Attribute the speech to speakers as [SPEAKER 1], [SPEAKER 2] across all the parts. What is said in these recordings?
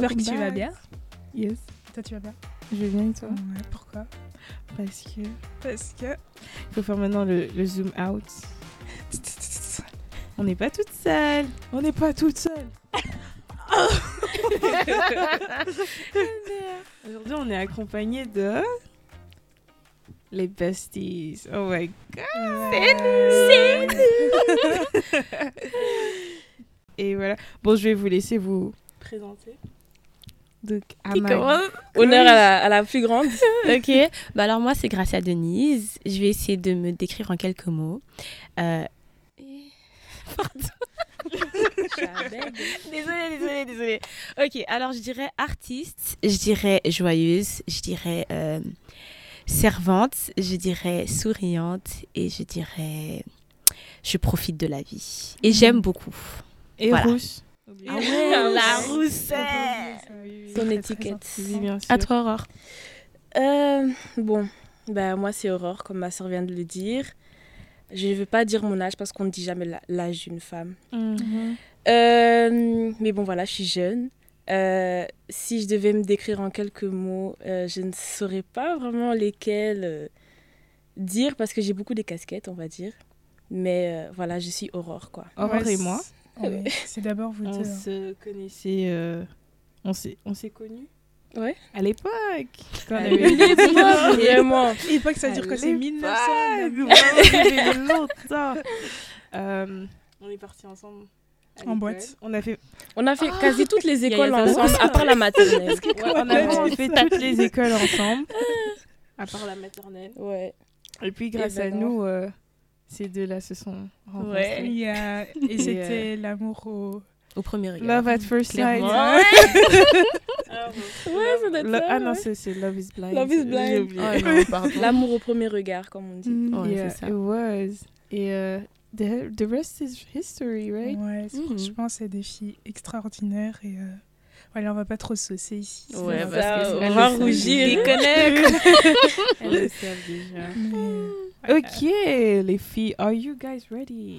[SPEAKER 1] J'espère que tu vas
[SPEAKER 2] back.
[SPEAKER 1] bien.
[SPEAKER 2] Yes,
[SPEAKER 1] Toi, tu vas bien?
[SPEAKER 2] Je vais bien et toi?
[SPEAKER 1] Ouais, pourquoi?
[SPEAKER 2] Parce que
[SPEAKER 1] Parce que.
[SPEAKER 2] il faut faire maintenant le, le zoom out. On n'est pas toute seule. On n'est pas toute seule. Aujourd'hui, on est accompagné de les besties. Oh my god.
[SPEAKER 1] C'est
[SPEAKER 2] Et voilà. Bon, je vais vous laisser vous présenter. Donc,
[SPEAKER 3] Qui commence Honneur à la, à la plus grande. ok. Bah alors moi, c'est Gracia Denise. Je vais essayer de me décrire en quelques mots. Euh... Pardon. désolée, désolée, désolée. Ok, alors je dirais artiste, je dirais joyeuse, je dirais euh, servante, je dirais souriante et je dirais je profite de la vie. Et j'aime beaucoup.
[SPEAKER 2] et
[SPEAKER 3] Voilà. Ah ouais, la roussette.
[SPEAKER 1] Ton
[SPEAKER 3] étiquette.
[SPEAKER 2] Oui, bien sûr.
[SPEAKER 3] À toi, Aurore.
[SPEAKER 4] Euh, bon, bah, moi c'est Aurore, comme ma soeur vient de le dire. Je ne veux pas dire mon âge parce qu'on ne dit jamais l'âge d'une femme.
[SPEAKER 2] Mhm.
[SPEAKER 4] Euh, mais bon, voilà, je suis jeune. Euh, si je devais me décrire en quelques mots, euh, je ne saurais pas vraiment lesquels dire parce que j'ai beaucoup de casquettes, on va dire. Mais euh, voilà, je suis Aurore, quoi.
[SPEAKER 2] Aurore
[SPEAKER 1] Ouais,
[SPEAKER 2] et moi,
[SPEAKER 1] Ouais, C'est d'abord vous
[SPEAKER 2] on
[SPEAKER 1] deux.
[SPEAKER 2] se connaissait. euh, on s'est on s'est connus
[SPEAKER 4] Ouais.
[SPEAKER 2] à l'époque. Quand on
[SPEAKER 4] À
[SPEAKER 2] avait-
[SPEAKER 4] l'époque, vraiment.
[SPEAKER 1] Ça dure que c'est
[SPEAKER 2] À
[SPEAKER 1] 1900.
[SPEAKER 2] l'époque, vraiment, ça fait longtemps. Euh, on est partis ensemble.
[SPEAKER 1] En boîte.
[SPEAKER 2] On a fait,
[SPEAKER 4] On a fait quasi toutes les écoles ensemble, à part la maternelle.
[SPEAKER 2] ouais, on a vraiment fait toutes les écoles ensemble, à part la maternelle.
[SPEAKER 4] Ouais.
[SPEAKER 2] Et puis grâce
[SPEAKER 4] ben
[SPEAKER 2] à
[SPEAKER 4] non.
[SPEAKER 2] nous, euh, ces deux-là se sont rencontrés.
[SPEAKER 3] Ouais.
[SPEAKER 1] Il y a- Et c'était l'amour au.
[SPEAKER 3] Au premier regard.
[SPEAKER 2] Love at first sight.
[SPEAKER 3] Clairement.
[SPEAKER 4] Ouais, ça doit être
[SPEAKER 2] Lo-
[SPEAKER 4] ça,
[SPEAKER 2] ah non,
[SPEAKER 4] ouais.
[SPEAKER 2] c'est c'est Love is Blind.
[SPEAKER 4] Love is Blind.
[SPEAKER 3] Oh.
[SPEAKER 4] L'amour au premier regard, comme on dit.
[SPEAKER 3] Ouais,
[SPEAKER 2] Yeah,
[SPEAKER 3] c'est ça.
[SPEAKER 2] it was. Et euh, the, the rest is history, right?
[SPEAKER 1] Ouais, c'est-
[SPEAKER 3] Mhm.
[SPEAKER 1] franchement, c'est des filles extraordinaires. Et euh, voilà, on va pas trop se saucer ici.
[SPEAKER 3] Ouais, parce
[SPEAKER 4] Ça,
[SPEAKER 3] que
[SPEAKER 4] on va rougir.
[SPEAKER 2] Elles le savent déjà.
[SPEAKER 1] Mais,
[SPEAKER 2] Ok, les filles, are you guys ready?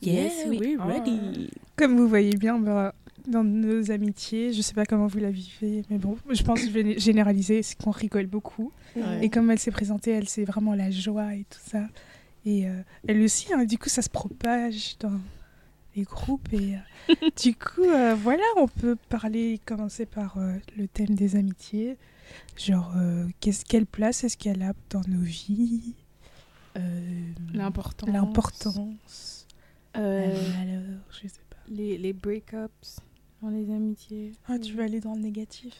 [SPEAKER 3] Yes,
[SPEAKER 1] Yeah,
[SPEAKER 3] we're
[SPEAKER 1] we
[SPEAKER 3] ready.
[SPEAKER 1] Comme vous voyez bien, bah, dans nos amitiés, je sais pas comment vous la vivez, mais bon, je pense que je vais généraliser, c'est qu'on rigole beaucoup.
[SPEAKER 3] Ouais.
[SPEAKER 1] Et comme elle s'est présentée, elle, c'est vraiment la joie et tout ça. Et euh, elle aussi, hein, du coup, ça se propage dans les groupes. Et euh, du coup, euh, voilà, on peut parler, commencer par euh, le thème des amitiés. Genre, euh, qu'est-ce, quelle place est-ce qu'elle a dans nos vies Euh,
[SPEAKER 2] L'importance.
[SPEAKER 1] L'importance. Alors, je sais pas.
[SPEAKER 2] les, les breakups dans les amitiés.
[SPEAKER 1] Ah, tu veux aller dans le négatif?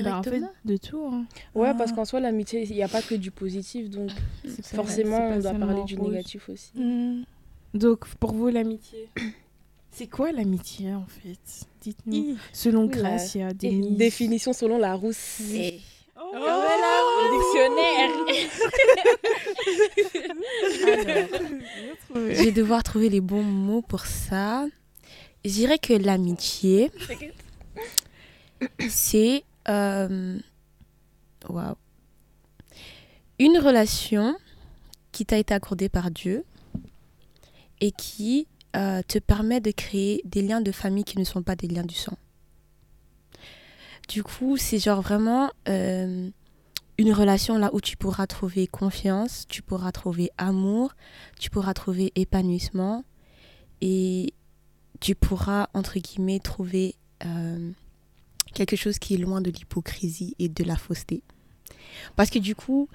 [SPEAKER 2] Bah, en fait,
[SPEAKER 3] Directement?
[SPEAKER 2] de tout. Hein.
[SPEAKER 4] Ouais,
[SPEAKER 1] Ah.
[SPEAKER 4] parce qu'en soi, l'amitié, il n'y a pas que du positif, donc forcément, on doit parler du négatif aussi.
[SPEAKER 1] Hmm.
[SPEAKER 2] Donc, pour vous, l'amitié C'est quoi l'amitié, en fait? Dites-nous. Selon. Gracia, Denise.
[SPEAKER 4] Définition selon la rousse.
[SPEAKER 2] Oh,
[SPEAKER 4] Le dictionnaire.
[SPEAKER 3] Je vais devoir trouver les bons mots pour ça. Je dirais que l'amitié, c'est euh, waouh. une relation qui t'a été accordée par Dieu et qui euh, te permet de créer des liens de famille qui ne sont pas des liens du sang. Du coup, c'est genre vraiment euh, une relation là où tu pourras trouver confiance, tu pourras trouver amour, tu pourras trouver épanouissement et tu pourras, entre guillemets, trouver euh, quelque chose qui est loin de l'hypocrisie et de la fausseté. Parce que du coup,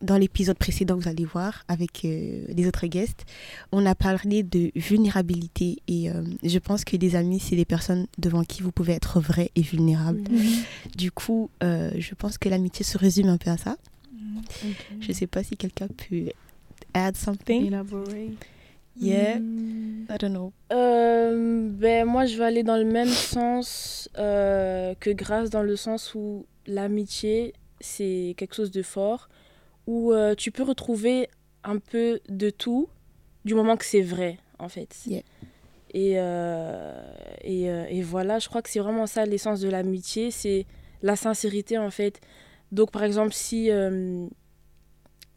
[SPEAKER 3] dans l'épisode précédent, vous allez voir, avec euh, les autres guests, on a parlé de vulnérabilité et euh, je pense que les amis, c'est les personnes devant qui vous pouvez être vrai et vulnérable. Du coup, euh, je pense que l'amitié se résume un peu à ça. Je sais pas si quelqu'un peut add something.
[SPEAKER 2] Élaborer.
[SPEAKER 3] Yeah,
[SPEAKER 1] Hmm.
[SPEAKER 3] I don't know.
[SPEAKER 4] Euh, ben, moi, je vais aller dans le même sens euh, que Grâce, dans le sens où l'amitié, c'est quelque chose de fort, où euh, tu peux retrouver un peu de tout, du moment que c'est vrai, en fait.
[SPEAKER 3] Yeah.
[SPEAKER 4] Et, euh, et, euh, et voilà, je crois que c'est vraiment ça l'essence de l'amitié, c'est la sincérité, en fait. Donc, par exemple, si... euh,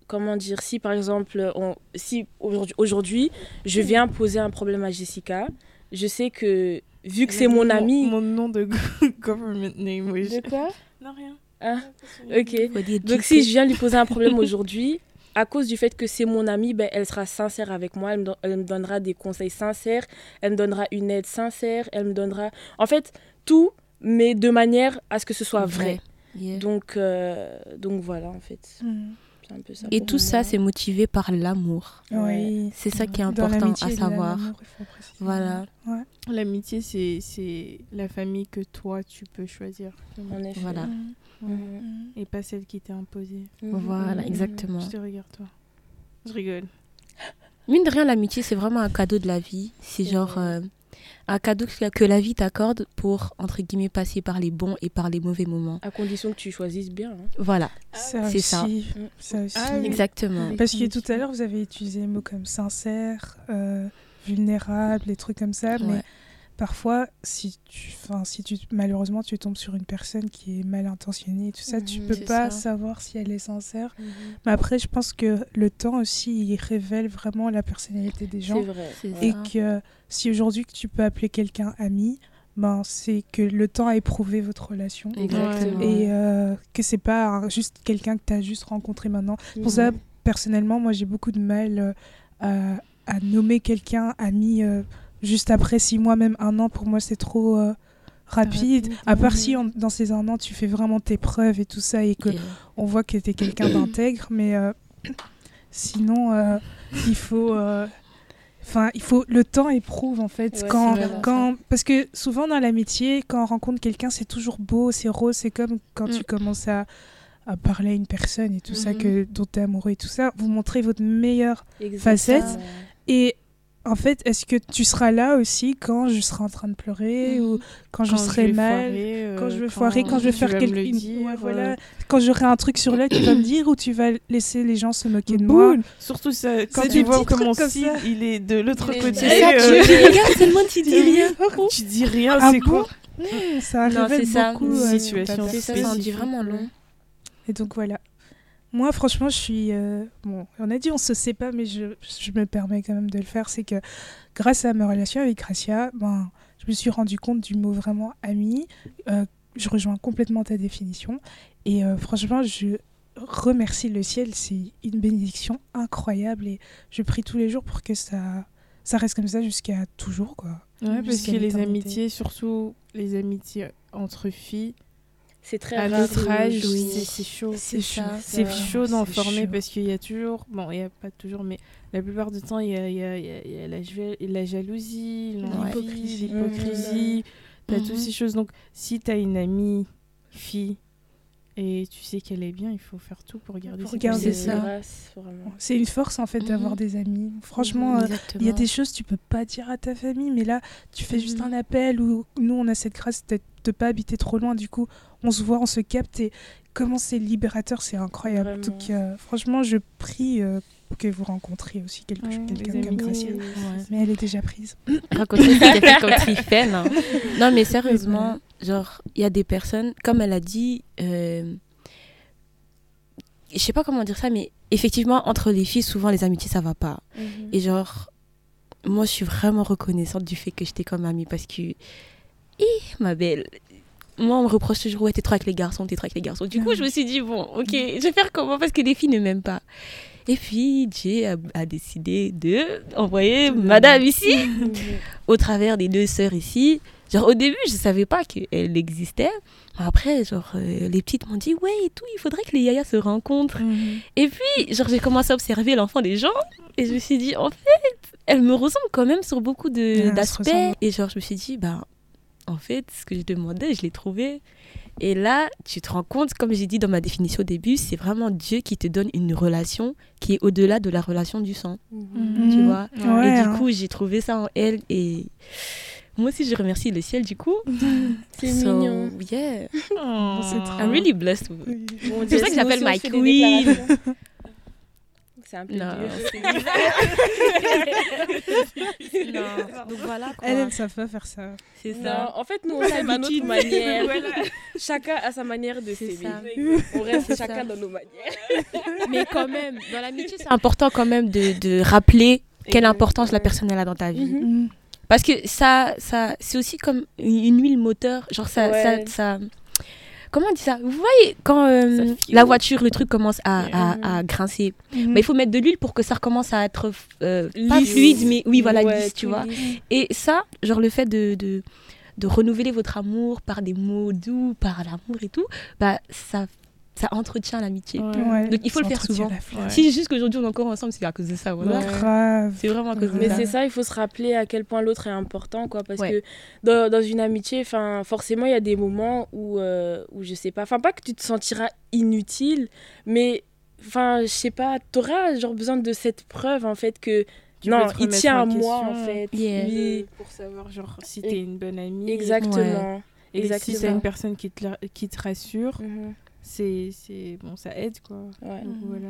[SPEAKER 4] comment dire Si, par exemple, on, si aujourd'hui, aujourd'hui, je viens poser un problème à Jessica, je sais que vu que c'est
[SPEAKER 2] dit
[SPEAKER 4] mon ami.
[SPEAKER 2] Mon nom de government name, oui.
[SPEAKER 4] De quoi?
[SPEAKER 2] Non, rien.
[SPEAKER 4] Ah, ok. Donc si je viens lui poser un problème aujourd'hui, à cause du fait que c'est mon amie, ben, elle sera sincère avec moi, elle me, don- elle me donnera des conseils sincères, elle me donnera une aide sincère, elle me donnera... En fait, tout, mais de manière à ce que ce soit vrai.
[SPEAKER 3] Yeah.
[SPEAKER 4] Donc, euh, donc voilà, en fait.
[SPEAKER 1] Mm.
[SPEAKER 4] C'est un peu ça.
[SPEAKER 3] Et tout ça, c'est motivé par l'amour.
[SPEAKER 1] Oui.
[SPEAKER 3] C'est ça qui est important à savoir. Voilà.
[SPEAKER 1] Ouais.
[SPEAKER 2] L'amitié, c'est c'est la famille que toi, tu peux choisir.
[SPEAKER 4] En effet.
[SPEAKER 3] Voilà.
[SPEAKER 1] Mm. Mm.
[SPEAKER 2] Et pas celle qui t'est imposée.
[SPEAKER 4] Mhm.
[SPEAKER 3] Voilà,
[SPEAKER 4] Mhm.
[SPEAKER 3] exactement.
[SPEAKER 2] Je te regarde, toi. Je rigole.
[SPEAKER 3] Mine de rien, l'amitié, c'est vraiment un cadeau de la vie. C'est genre euh, un cadeau que, la vie t'accorde pour, entre guillemets, passer par les bons et par les mauvais moments.
[SPEAKER 4] À condition que tu choisisses bien. hein.
[SPEAKER 3] Voilà,
[SPEAKER 1] Ça
[SPEAKER 3] C'est ça.
[SPEAKER 4] Mm.
[SPEAKER 1] ça aussi.
[SPEAKER 2] Ah oui.
[SPEAKER 3] exactement.
[SPEAKER 1] Parce que tout à l'heure, vous avez utilisé des mots comme sincère, euh, vulnérable, des trucs comme ça. Mais
[SPEAKER 3] Ouais.
[SPEAKER 1] Parfois, si tu, enfin, si tu, malheureusement, tu tombes sur une personne qui est mal intentionnée et tout ça, tu
[SPEAKER 4] Mhm,
[SPEAKER 1] peux pas
[SPEAKER 3] ça.
[SPEAKER 1] savoir si elle est sincère. Mais après, je pense que le temps aussi, il révèle vraiment la personnalité des gens.
[SPEAKER 4] vrai.
[SPEAKER 3] C'est
[SPEAKER 4] ouais.
[SPEAKER 1] Et
[SPEAKER 3] ça.
[SPEAKER 1] que si aujourd'hui que tu peux appeler quelqu'un ami, ben, c'est que le temps a éprouvé votre relation.
[SPEAKER 3] Exactement.
[SPEAKER 1] Et euh, que c'est pas juste quelqu'un que tu as juste rencontré maintenant.
[SPEAKER 4] Mhm.
[SPEAKER 1] Pour ça, personnellement, moi j'ai beaucoup de mal euh, à, à nommer quelqu'un ami euh, juste après six mois, même un an. Pour moi, c'est trop euh, rapide.
[SPEAKER 2] Rapide,
[SPEAKER 1] À part si en- dans ces un an, tu fais vraiment tes preuves et tout ça et que on voit que tu es quelqu'un d'intègre, mais euh, sinon, euh, il faut. Enfin, il faut le temps éprouve en fait
[SPEAKER 4] Ouais,
[SPEAKER 1] quand quand parce que souvent dans l'amitié quand on rencontre quelqu'un c'est toujours beau c'est rose c'est comme quand
[SPEAKER 3] Mm.
[SPEAKER 1] tu commences à, à parler à une personne et tout ça
[SPEAKER 4] Mhm.
[SPEAKER 1] que dont tu es amoureux et tout ça vous montrez votre meilleure
[SPEAKER 4] Exactement.
[SPEAKER 1] facette. et en fait est-ce que tu seras là aussi quand je serai en train de pleurer
[SPEAKER 3] Mhm.
[SPEAKER 1] ou quand, je
[SPEAKER 2] Quand
[SPEAKER 1] serai mal?
[SPEAKER 2] foirer, euh,
[SPEAKER 1] quand je vais foirer, quand je vais faire quelque ouais,
[SPEAKER 2] euh,
[SPEAKER 1] voilà. quand j'aurai un truc sur l'œil, tu vas me dire ou tu vas laisser les gens se moquer de moi?
[SPEAKER 2] Surtout ça, quand tu vois
[SPEAKER 1] petits
[SPEAKER 2] comme mon il est de l'autre côté. Euh,
[SPEAKER 3] tu regardes seulement, tu dis rien.
[SPEAKER 2] tu dis rien,
[SPEAKER 1] Ah
[SPEAKER 2] c'est quoi?
[SPEAKER 1] Mmh, ça
[SPEAKER 3] Non,
[SPEAKER 1] révèle beaucoup. Euh,
[SPEAKER 3] C'est ça, ça en dit vraiment long.
[SPEAKER 1] Et donc voilà. Moi, franchement, je suis. euh, Bon, on a dit on se sait pas, mais je, je me permets quand même de le faire. C'est que grâce à ma relation avec Gracia, ben, je me suis rendu compte du mot vraiment ami. Euh, je rejoins complètement ta définition. Et euh, franchement, je remercie le ciel. C'est une bénédiction incroyable. Et je prie tous les jours pour que ça, ça reste comme ça jusqu'à toujours. Quoi.
[SPEAKER 2] Ouais, parce que les amitiés, surtout les amitiés entre filles,
[SPEAKER 4] C'est très
[SPEAKER 2] à
[SPEAKER 4] rare.
[SPEAKER 2] notre âge,
[SPEAKER 3] oui.
[SPEAKER 2] c'est chaud.
[SPEAKER 3] C'est ça.
[SPEAKER 2] C'est chaud d'en former
[SPEAKER 1] chaud.
[SPEAKER 2] parce qu'il y a toujours, bon, il n'y a pas toujours, mais la plupart du temps, il y a, il y a- il y a- il y a la, ja- la jalousie,
[SPEAKER 1] L'hypocrisie.
[SPEAKER 2] l'hypocrisie, t'as
[SPEAKER 3] Mhm.
[SPEAKER 2] toutes ces choses. Donc, si t'as une amie fille et tu sais qu'elle est bien, il faut faire tout pour garder
[SPEAKER 1] Pour
[SPEAKER 2] cette
[SPEAKER 1] garder ça. C'est une force en fait d'avoir
[SPEAKER 3] Mhm.
[SPEAKER 1] des amis. Franchement, euh. Il y a des choses que tu peux pas dire à ta famille, mais là, tu fais juste
[SPEAKER 3] Mhm.
[SPEAKER 1] un appel ou nous, on a cette grâce de ne pas habiter trop loin. Du coup, on se voit, on se capte et comment c'est libérateur, c'est incroyable.
[SPEAKER 4] Vraiment.
[SPEAKER 1] Donc, euh, franchement, je prie euh, que vous rencontriez aussi
[SPEAKER 2] Ouais,
[SPEAKER 1] quelqu'un comme.
[SPEAKER 3] Ouais.
[SPEAKER 1] Mais elle est déjà prise.
[SPEAKER 3] raconter ce qu'elle fait hein. Non, mais sérieusement, genre, il y a des personnes, comme elle a dit, euh, je sais pas comment dire ça, mais effectivement, entre les filles, souvent les amitiés, ça va pas.
[SPEAKER 4] Mhm.
[SPEAKER 3] Et genre, moi, je suis vraiment reconnaissante du fait que j'étais comme amie parce que, Hi, ma belle, moi, on me reproche toujours, ouais, t'es trop avec les garçons, t'es trop avec les garçons. Du coup, je me suis dit, bon, ok, je vais faire comment? Parce que les filles ne m'aiment pas. Et puis, Jay a, a décidé de envoyer madame ici
[SPEAKER 4] Mhm.
[SPEAKER 3] au travers des deux sœurs ici. Genre au début, je savais pas qu'elle existait. Après, genre euh, les petites m'ont dit ouais et tout, il faudrait que les yayas se rencontrent. Et puis, genre j'ai commencé à observer l'enfant des gens et je me suis dit en fait, elle me ressemble quand même sur beaucoup d'aspects. Et genre je me suis dit bah en fait, ce que je demandais, je l'ai trouvé. Et là, tu te rends compte, comme j'ai dit dans ma définition au début, c'est vraiment Dieu qui te donne une relation qui est au-delà de la relation du sang
[SPEAKER 4] Mhm.
[SPEAKER 3] tu
[SPEAKER 1] Mhm.
[SPEAKER 3] vois?
[SPEAKER 1] Ouais,
[SPEAKER 3] et du
[SPEAKER 1] hein.
[SPEAKER 3] coup, j'ai trouvé ça en elle et moi aussi, je remercie le ciel du coup.
[SPEAKER 4] C'est
[SPEAKER 3] So,
[SPEAKER 4] mignon.
[SPEAKER 3] Yeah,
[SPEAKER 2] Oh.
[SPEAKER 1] c'est trop-
[SPEAKER 3] I'm really blessed.
[SPEAKER 1] Oui.
[SPEAKER 4] Bon,
[SPEAKER 3] C'est pour ça que j'appelle queen.
[SPEAKER 4] déclarations. C'est un peu
[SPEAKER 3] Non,
[SPEAKER 4] dur.
[SPEAKER 3] non. Donc voilà quoi.
[SPEAKER 1] Elle, elle ne savent pas faire ça.
[SPEAKER 3] C'est
[SPEAKER 4] Non,
[SPEAKER 3] ça.
[SPEAKER 4] en fait, nous, on s'aime à notre manière. Chacun a sa manière de
[SPEAKER 3] C'est
[SPEAKER 4] s'aimer.
[SPEAKER 3] ça.
[SPEAKER 4] On reste chacun
[SPEAKER 3] ça.
[SPEAKER 4] dans nos manières.
[SPEAKER 3] Mais quand même, dans l'amitié, c'est important quand même de, de rappeler quelle importance la personne elle a dans ta vie.
[SPEAKER 4] Mhm.
[SPEAKER 3] Parce que ça, ça c'est aussi comme une, huile moteur. Genre, ça,
[SPEAKER 4] Ouais.
[SPEAKER 3] ça, ça- Comment on dit ça? Vous voyez, quand euh, la voiture, le truc commence à, à, à grincer,
[SPEAKER 1] Mhm.
[SPEAKER 3] bah, il faut mettre de l'huile pour que ça recommence à être euh, pas fluide, mais oui, voilà,
[SPEAKER 4] Ouais,
[SPEAKER 3] lisse, tu vois.
[SPEAKER 4] lisse.
[SPEAKER 3] Et ça, genre le fait de, de, de renouveler votre amour par des mots doux, par l'amour et tout, bah ça, ça entretient l'amitié.
[SPEAKER 1] Ouais,
[SPEAKER 3] Donc, il faut
[SPEAKER 1] ça
[SPEAKER 3] le faire souvent. Si juste qu'aujourd'hui on est encore ensemble, c'est à cause de ça, voilà.
[SPEAKER 4] Ouais.
[SPEAKER 3] C'est vraiment à cause de
[SPEAKER 4] Mais
[SPEAKER 3] ça.
[SPEAKER 4] c'est ça, il faut se rappeler à quel point l'autre est important, quoi. Parce
[SPEAKER 3] Ouais.
[SPEAKER 4] que dans, dans une amitié, enfin, forcément, il y a des moments où, euh, où je sais pas, enfin, pas que tu te sentiras inutile, mais, enfin, je sais pas, t'auras genre besoin de cette preuve, en fait, que
[SPEAKER 2] Tu
[SPEAKER 4] non, il tient
[SPEAKER 2] en
[SPEAKER 4] à moi, en fait.
[SPEAKER 3] Yeah.
[SPEAKER 4] Oui,
[SPEAKER 2] Pour savoir, genre, si t'es une bonne amie.
[SPEAKER 4] exactement.
[SPEAKER 2] Et si
[SPEAKER 4] exactement.
[SPEAKER 2] c'est une personne qui te, qui te rassure,
[SPEAKER 4] Mhm,
[SPEAKER 2] c'est bon, ça aide quoi.
[SPEAKER 4] ouais.
[SPEAKER 2] Donc,
[SPEAKER 3] Mhm.
[SPEAKER 2] voilà.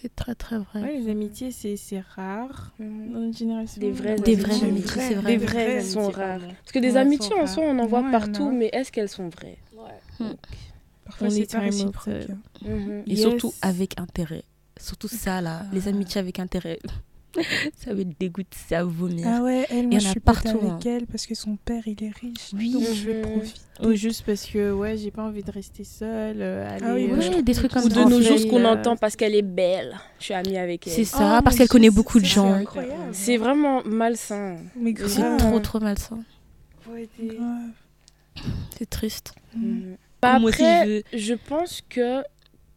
[SPEAKER 3] C'est très très vrai.
[SPEAKER 2] Ouais, les amitiés, c'est, c'est rare
[SPEAKER 4] Mhm.
[SPEAKER 2] dans notre génération.
[SPEAKER 4] Des vraies
[SPEAKER 3] Des
[SPEAKER 4] amitiés.
[SPEAKER 3] vraies amitiés, c'est vrai.
[SPEAKER 2] Des vraies
[SPEAKER 4] Elles sont rares. Parce que des
[SPEAKER 2] Ouais,
[SPEAKER 4] amitiés
[SPEAKER 2] sont
[SPEAKER 4] en soi, on en voit
[SPEAKER 1] Ouais,
[SPEAKER 4] partout, mais est-ce qu'elles sont vraies?
[SPEAKER 1] Parfois,
[SPEAKER 2] On est
[SPEAKER 1] c'est pas réciproque.
[SPEAKER 4] Mhm.
[SPEAKER 3] Et
[SPEAKER 2] Yes.
[SPEAKER 3] surtout avec intérêt. Surtout ça là, les
[SPEAKER 1] Ah.
[SPEAKER 3] amitiés avec intérêt. ça me dégoûte, à vomir.
[SPEAKER 1] Ah ouais, elle, moi, je suis
[SPEAKER 3] partout,
[SPEAKER 1] avec
[SPEAKER 3] hein.
[SPEAKER 1] elle parce que son père, il est riche.
[SPEAKER 3] Oui.
[SPEAKER 1] Donc, je vais
[SPEAKER 4] Mhm.
[SPEAKER 1] profiter.
[SPEAKER 2] Ou juste parce que, ouais, j'ai pas envie de rester seule. euh, aller,
[SPEAKER 1] Ah oui,
[SPEAKER 2] euh,
[SPEAKER 3] des trucs comme
[SPEAKER 4] Ou
[SPEAKER 3] ça.
[SPEAKER 4] de nos jours, ce qu'on
[SPEAKER 2] euh,
[SPEAKER 4] entend parce qu'elle est belle. Je suis amie avec elle.
[SPEAKER 3] C'est
[SPEAKER 1] Oh,
[SPEAKER 3] ça, parce
[SPEAKER 1] mais
[SPEAKER 3] qu'elle connaît beaucoup de
[SPEAKER 1] ça,
[SPEAKER 3] gens.
[SPEAKER 1] C'est incroyable.
[SPEAKER 4] C'est vraiment malsain.
[SPEAKER 1] Mais
[SPEAKER 4] C'est
[SPEAKER 3] C'est
[SPEAKER 1] grave.
[SPEAKER 3] trop trop malsain.
[SPEAKER 2] ouais,
[SPEAKER 1] Grave.
[SPEAKER 3] C'est triste.
[SPEAKER 1] Mhm.
[SPEAKER 4] Bah,
[SPEAKER 3] Moi aussi,
[SPEAKER 4] après,
[SPEAKER 3] je
[SPEAKER 4] pense que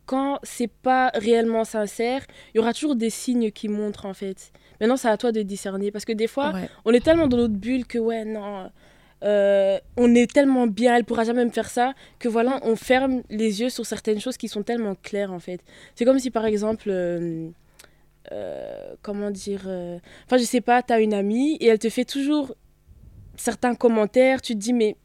[SPEAKER 4] quand c'est pas réellement sincère, il y aura toujours des signes qui montrent en fait. Maintenant, c'est à toi de discerner parce que des fois,
[SPEAKER 3] Ouais.
[SPEAKER 4] on est tellement dans notre bulle que ouais, non, euh, on est tellement bien, elle pourra jamais me faire ça, que voilà, on ferme les yeux sur certaines choses qui sont tellement claires en fait. C'est comme si par exemple, euh, euh, comment dire, enfin je sais pas, t'as une amie et elle te fait toujours certains commentaires, tu te dis mais